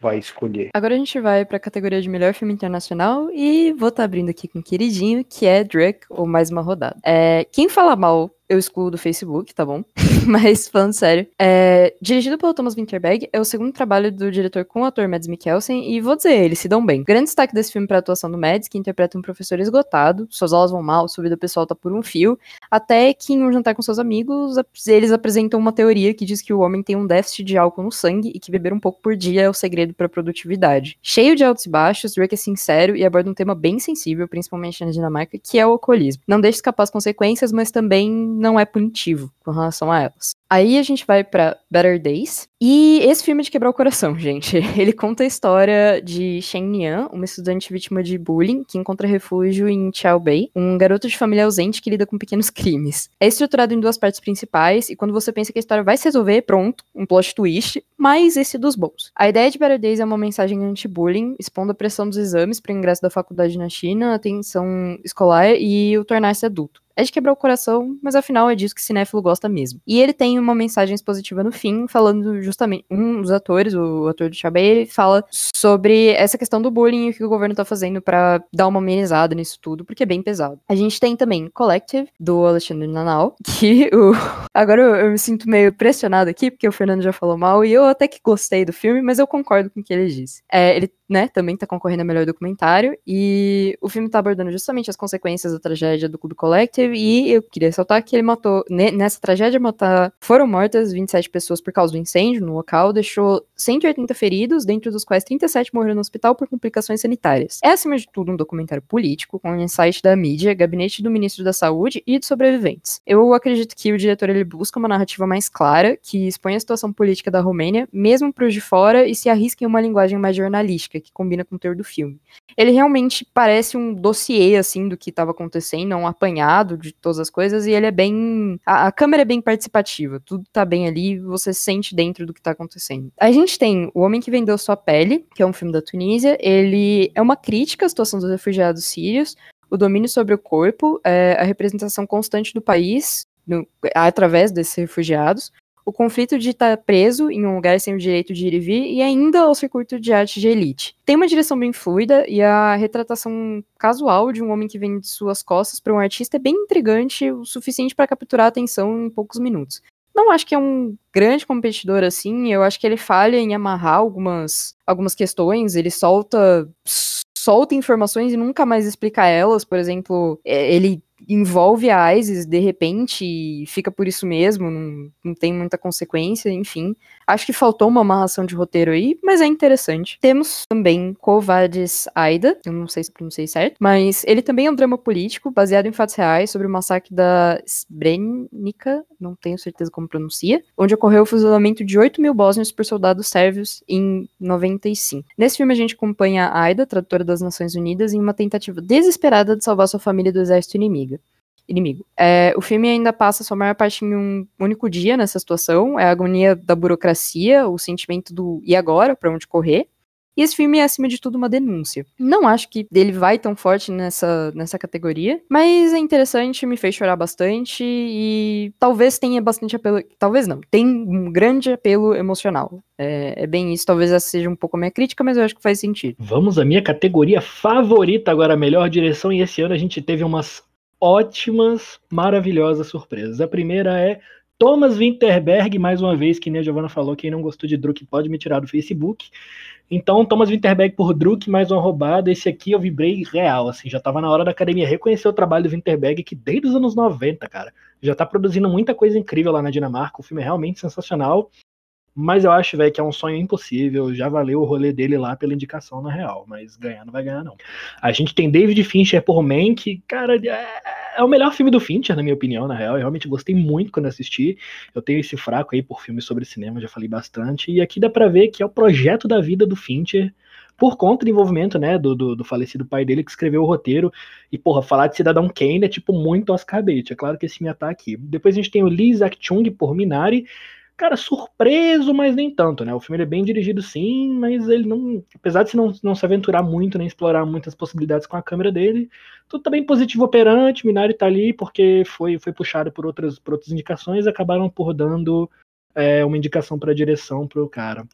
vai escolher. Agora a gente vai para a categoria de melhor filme internacional e vou estar tá abrindo aqui com o queridinho, que é Drake, ou mais uma rodada. É, quem fala mal eu excluo do Facebook, tá bom? *laughs* *laughs* Mas, falando sério, é, dirigido pelo Thomas Winterberg, é o segundo trabalho do diretor com o ator Mads Mikkelsen, e vou dizer, eles se dão bem. Grande destaque desse filme para a atuação do Mads, que interpreta um professor esgotado, suas aulas vão mal, sua vida pessoal tá por um fio, até que em um jantar com seus amigos, eles apresentam uma teoria que diz que o homem tem um déficit de álcool no sangue e que beber um pouco por dia é o segredo para produtividade. Cheio de altos e baixos, Drake é sincero e aborda um tema bem sensível, principalmente na Dinamarca, que é o alcoolismo. Não deixa escapar as consequências, mas também não é punitivo com relação a elas. Aí a gente vai para Better Days. E esse filme é de quebrar o coração, *laughs* gente. Ele conta a história de Shen Nian, uma estudante vítima de bullying que encontra refúgio em Chao Bei, um garoto de família ausente que lida com pequenos crimes. É estruturado em duas partes principais e quando você pensa que a história vai se resolver, pronto, um plot twist, mas esse dos bons. A ideia de Better Days é uma mensagem anti-bullying, expondo a pressão dos exames para o ingresso da faculdade na China, a atenção escolar e o tornar-se adulto. É de quebrar o coração, mas afinal é disso que cinéfilo gosta mesmo. E ele tem uma mensagem positiva no fim, falando justamente. Um dos atores, o ator do Chabé, ele fala sobre essa questão do bullying e o que o governo tá fazendo para dar uma amenizada nisso tudo, porque é bem pesado. A gente tem também Collective, do Alexandre Nanal, *laughs* que o. Agora eu, eu me sinto meio pressionado aqui, porque o Fernando já falou mal, e eu até que gostei do filme, mas eu concordo com o que ele disse. É, ele né, também tá concorrendo a melhor documentário, e o filme tá abordando justamente as consequências da tragédia do Clube Collective, e eu queria ressaltar que ele matou, nessa tragédia matar, foram mortas 27 pessoas por causa do incêndio no local, deixou 180 feridos, dentro dos quais 37 morreram no hospital por complicações sanitárias. É, acima de tudo, um documentário político, com um insight da mídia, gabinete do ministro da Saúde e de sobreviventes. Eu acredito que o diretor ele busca uma narrativa mais clara, que expõe a situação política da Romênia, mesmo para os de fora, e se arrisca em uma linguagem mais jornalística, que combina com o teor do filme. Ele realmente parece um dossiê, assim, do que estava acontecendo, um apanhado de todas as coisas, e ele é bem... A, a câmera é bem participativa, tudo tá bem ali, você sente dentro do que tá acontecendo. A gente tem O Homem que Vendeu Sua Pele, que é um filme da Tunísia, ele é uma crítica à situação dos refugiados sírios, o domínio sobre o corpo, é, a representação constante do país no, através desses refugiados, o conflito de estar preso em um lugar sem o direito de ir e vir e ainda o circuito de arte de elite. Tem uma direção bem fluida e a retratação casual de um homem que vem de suas costas para um artista é bem intrigante, o suficiente para capturar a atenção em poucos minutos. Não acho que é um grande competidor assim, eu acho que ele falha em amarrar algumas, algumas questões, ele solta solta informações e nunca mais explica elas, por exemplo, é, ele envolve a ISIS de repente e fica por isso mesmo, não, não tem muita consequência, enfim. Acho que faltou uma amarração de roteiro aí, mas é interessante. Temos também Covades Aida, eu não sei se pronunciei certo, mas ele também é um drama político baseado em fatos reais sobre o massacre da Srebrenica, não tenho certeza como pronuncia, onde ocorreu o fuzilamento de 8 mil bósnios por soldados sérvios em 95. Nesse filme a gente acompanha a Aida, tradutora das Nações Unidas, em uma tentativa desesperada de salvar sua família do exército inimigo inimigo. É, o filme ainda passa sua maior parte em um único dia nessa situação, é a agonia da burocracia, o sentimento do e agora, para onde correr. E esse filme é, acima de tudo, uma denúncia. Não acho que ele vai tão forte nessa, nessa categoria, mas é interessante, me fez chorar bastante e talvez tenha bastante apelo. Talvez não, tem um grande apelo emocional. É, é, bem isso, talvez essa seja um pouco a minha crítica, mas eu acho que faz sentido. Vamos à minha categoria favorita agora, melhor direção, e esse ano a gente teve umas ótimas, maravilhosas surpresas. A primeira é Thomas Winterberg, mais uma vez, que nem a Giovanna falou, quem não gostou de Druk pode me tirar do Facebook. Então, Thomas Winterberg por Druk, mais uma roubada. Esse aqui eu vibrei real, assim, já tava na hora da academia reconhecer o trabalho do Winterberg, que desde os anos 90, cara, já tá produzindo muita coisa incrível lá na Dinamarca. O filme é realmente sensacional. Mas eu acho, velho, que é um sonho impossível. Já valeu o rolê dele lá pela indicação na real. Mas ganhar não vai ganhar, não. A gente tem David Fincher por Man, que, cara, é, é o melhor filme do Fincher, na minha opinião, na real. Eu realmente gostei muito quando assisti. Eu tenho esse fraco aí por filmes sobre cinema, já falei bastante. E aqui dá pra ver que é o projeto da vida do Fincher por conta do envolvimento, né, do, do, do, falecido pai dele que escreveu o roteiro. E, porra, falar de Cidadão Kane é, tipo, muito Oscar bait. É claro que esse filme tá aqui. Depois a gente tem o Lee Isaac-Chung por Minari, cara, surpreso, mas nem tanto, né? O filme é bem dirigido sim, mas ele não, apesar de não, não se aventurar muito, nem explorar muitas possibilidades com a câmera dele, tudo tá bem positivo operante, Minari tá ali porque foi, foi puxado por outras, por outras indicações acabaram por dando é, uma indicação para direção pro cara.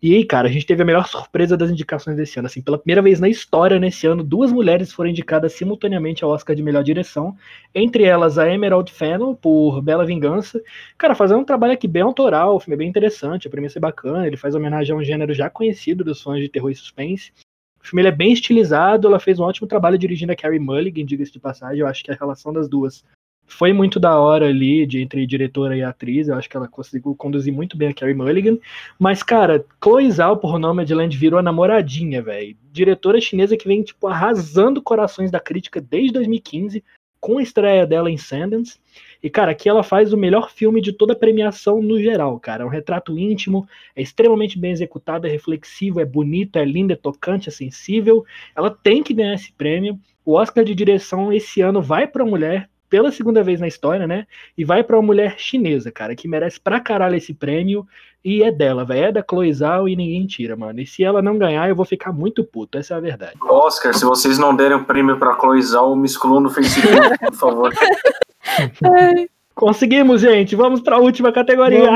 E aí, cara, a gente teve a melhor surpresa das indicações desse ano. Assim, pela primeira vez na história, nesse ano, duas mulheres foram indicadas simultaneamente ao Oscar de melhor direção. Entre elas, a Emerald Fennell, por Bela Vingança. Cara, fazendo um trabalho aqui bem autoral, o filme é bem interessante, a premissa é bacana, ele faz homenagem a um gênero já conhecido dos fãs de terror e suspense. O filme é bem estilizado, ela fez um ótimo trabalho dirigindo a Carrie Mulligan, diga-se de passagem. Eu acho que a relação das duas foi muito da hora ali, de entre diretora e atriz. Eu acho que ela conseguiu conduzir muito bem a Carrie Mulligan. Mas, cara, Chloe Zhao por Nomadland virou a namoradinha, velho. Diretora chinesa que vem, tipo, arrasando corações da crítica desde 2015, com a estreia dela em Sundance. E, cara, aqui ela faz o melhor filme de toda a premiação no geral, cara. É um retrato íntimo, é extremamente bem executado, é reflexivo, é bonito, é lindo, é tocante, é sensível. Ela tem que ganhar esse prêmio. O Oscar de direção esse ano vai para a mulher, pela segunda vez na história, né? E vai para uma mulher chinesa, cara, que merece pra caralho esse prêmio. E é dela, velho. É da Chloe Zhao e ninguém tira, mano. E se ela não ganhar, eu vou ficar muito puto. Essa é a verdade. Oscar, se vocês não derem o prêmio pra Chloe Zhao, me excluam no Facebook, por favor. *laughs* Conseguimos, gente. Vamos para a última categoria.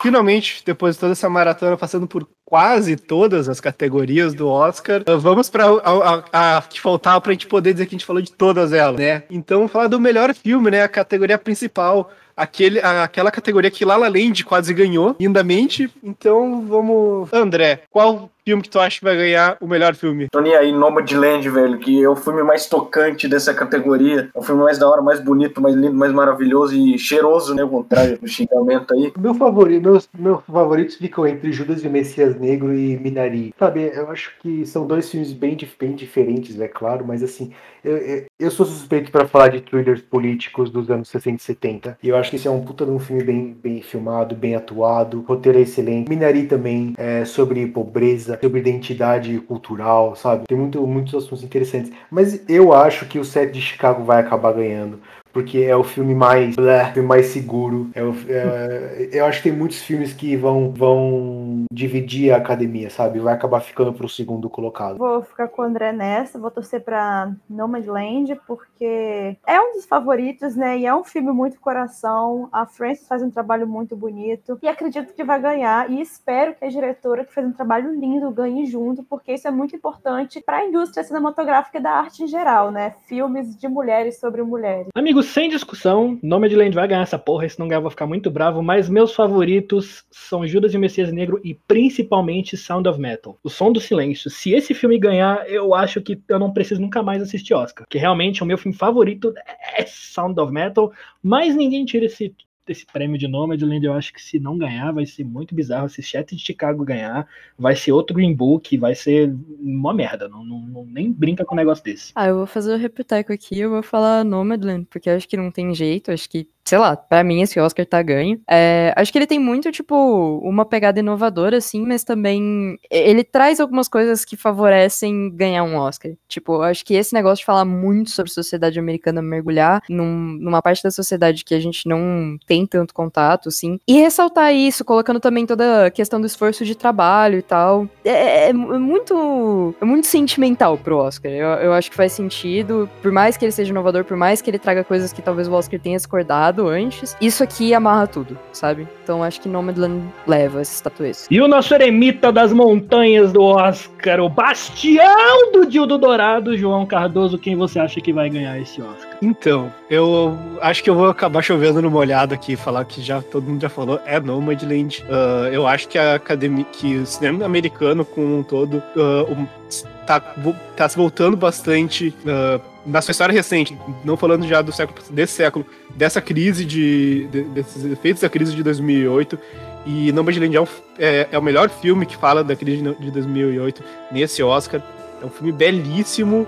Finalmente, depois de toda essa maratona passando por quase todas as categorias do Oscar, vamos para a, a, a, que faltava para a gente poder dizer que a gente falou de todas elas, né? Então, vamos falar do melhor filme, né? A categoria principal aquele, aquela categoria que Lala Land quase ganhou, lindamente. Então vamos. André, qual filme que tu acha que vai ganhar o melhor filme? Tony aí, Nomadland, velho, que é o filme mais tocante dessa categoria. É o filme mais da hora, mais bonito, mais lindo, mais maravilhoso e cheiroso, né? O contrário do xingamento aí. Meu favorito, meus, meus favoritos ficam entre Judas e o Messias Negro e Minari. Sabe, eu acho que são dois filmes bem, bem diferentes, é claro, mas assim, eu, eu, eu sou suspeito para falar de thrillers políticos dos anos 60 e 70. E eu acho que esse é um puta de um filme bem, bem filmado, bem atuado, roteiro é excelente. Minari também é sobre pobreza, sobre identidade cultural, sabe? Tem muito, muitos assuntos interessantes. Mas eu acho que o set de Chicago vai acabar ganhando porque é o filme mais blé, mais seguro. É, o, é, eu acho que tem muitos filmes que vão, vão dividir a academia, sabe? Vai acabar ficando pro segundo colocado. Vou ficar com o André nessa, vou torcer pra Nomadland, porque é um dos favoritos, né? E é um filme muito coração. A Frances faz um trabalho muito bonito e acredito que vai ganhar. E espero que a diretora, que fez um trabalho lindo, ganhe junto, porque isso é muito importante para a indústria cinematográfica e da arte em geral, né? Filmes de mulheres sobre mulheres. Amigos, sem discussão, Nomadland vai ganhar essa porra, se não ganhar vou ficar muito bravo, mas meus favoritos são Judas e o Messias Negro e principalmente Sound of Metal, O Som do Silêncio. Se esse filme ganhar, eu acho que eu não preciso nunca mais assistir Oscar, que realmente o meu filme favorito é Sound of Metal, mas ninguém tira esse esse prêmio de Nomadland, eu acho que se não ganhar, vai ser muito bizarro. Se Chat de Chicago ganhar, vai ser outro Green Book, vai ser uma merda. Não, não, não, nem brinca com um negócio desse. Ah, eu vou fazer o repeteco aqui, eu vou falar Nomadland, porque acho que não tem jeito, acho que sei lá, para mim esse Oscar tá ganho. É, acho que ele tem muito, tipo, uma pegada inovadora, assim, mas também ele traz algumas coisas que favorecem ganhar um Oscar. Tipo, acho que esse negócio de falar muito sobre sociedade americana, mergulhar num, numa parte da sociedade que a gente não tem tanto contato, assim, e ressaltar isso, colocando também toda a questão do esforço de trabalho e tal. É, é, é muito, é muito sentimental pro Oscar. Eu, eu acho que faz sentido, por mais que ele seja inovador, por mais que ele traga coisas que talvez o Oscar tenha discordado, antes. Isso aqui amarra tudo, sabe? Então acho que Nomadland leva essa estatueta. E o nosso eremita das montanhas do Oscar, o bastião do Dildo Dourado, João Cardoso, quem você acha que vai ganhar esse Oscar? Então, eu acho que eu vou acabar chovendo no molhado aqui, falar que já todo mundo já falou, é Nomadland. Uh, eu acho que a academia, que o cinema americano como um todo uh, um, tá, tá se voltando bastante uh, na sua história recente, não falando já do século desse século, dessa crise de, de desses efeitos da crise de 2008 e Nomadland é, um, é, é, o melhor filme que fala da crise de 2008 nesse Oscar. É um filme belíssimo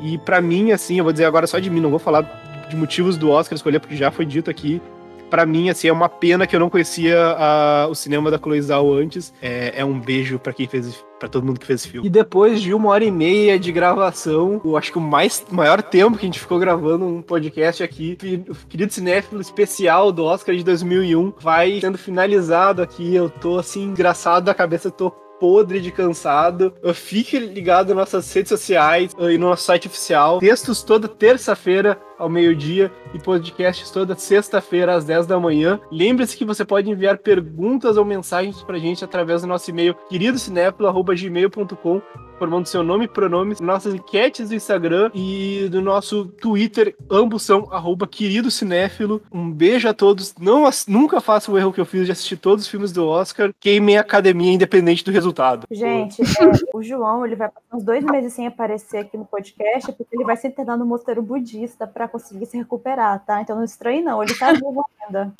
e para mim assim, eu vou dizer agora só de mim, não vou falar de motivos do Oscar escolher porque já foi dito aqui para mim, assim, é uma pena que eu não conhecia a, o cinema da Chloe antes. É, é um beijo para quem fez para todo mundo que fez esse filme. E depois de uma hora e meia de gravação, eu acho que o mais, maior tempo que a gente ficou gravando um podcast aqui, o querido cinéfilo especial do Oscar de 2001, vai sendo finalizado aqui. Eu tô assim, engraçado da cabeça, tô podre de cansado. Fique ligado nas nossas redes sociais e no nosso site oficial. Textos toda terça-feira ao meio-dia e podcasts toda sexta-feira às 10 da manhã. Lembre-se que você pode enviar perguntas ou mensagens pra gente através do nosso e-mail queridocinéfilo.gmail.com formando seu nome e pronomes, nossas enquetes do Instagram e do nosso Twitter, ambos são arroba querido cinéfilo. Um beijo a todos. Não, nunca faça o erro que eu fiz de assistir todos os filmes do Oscar. Queimem a academia independente do resultado. Gente, *laughs* é, o João ele vai passar uns dois meses sem aparecer aqui no podcast, porque ele vai se internar no mosteiro budista para conseguir se recuperar, tá? Então não estranhe não, ele tá *laughs* vivo ainda.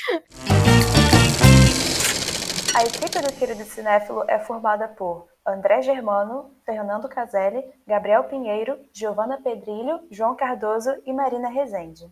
A equipe do Querido Cinéfilo é formada por André Germano, Fernando Caselli, Gabriel Pinheiro, Giovana Pedrilho, João Cardoso e Marina Rezende.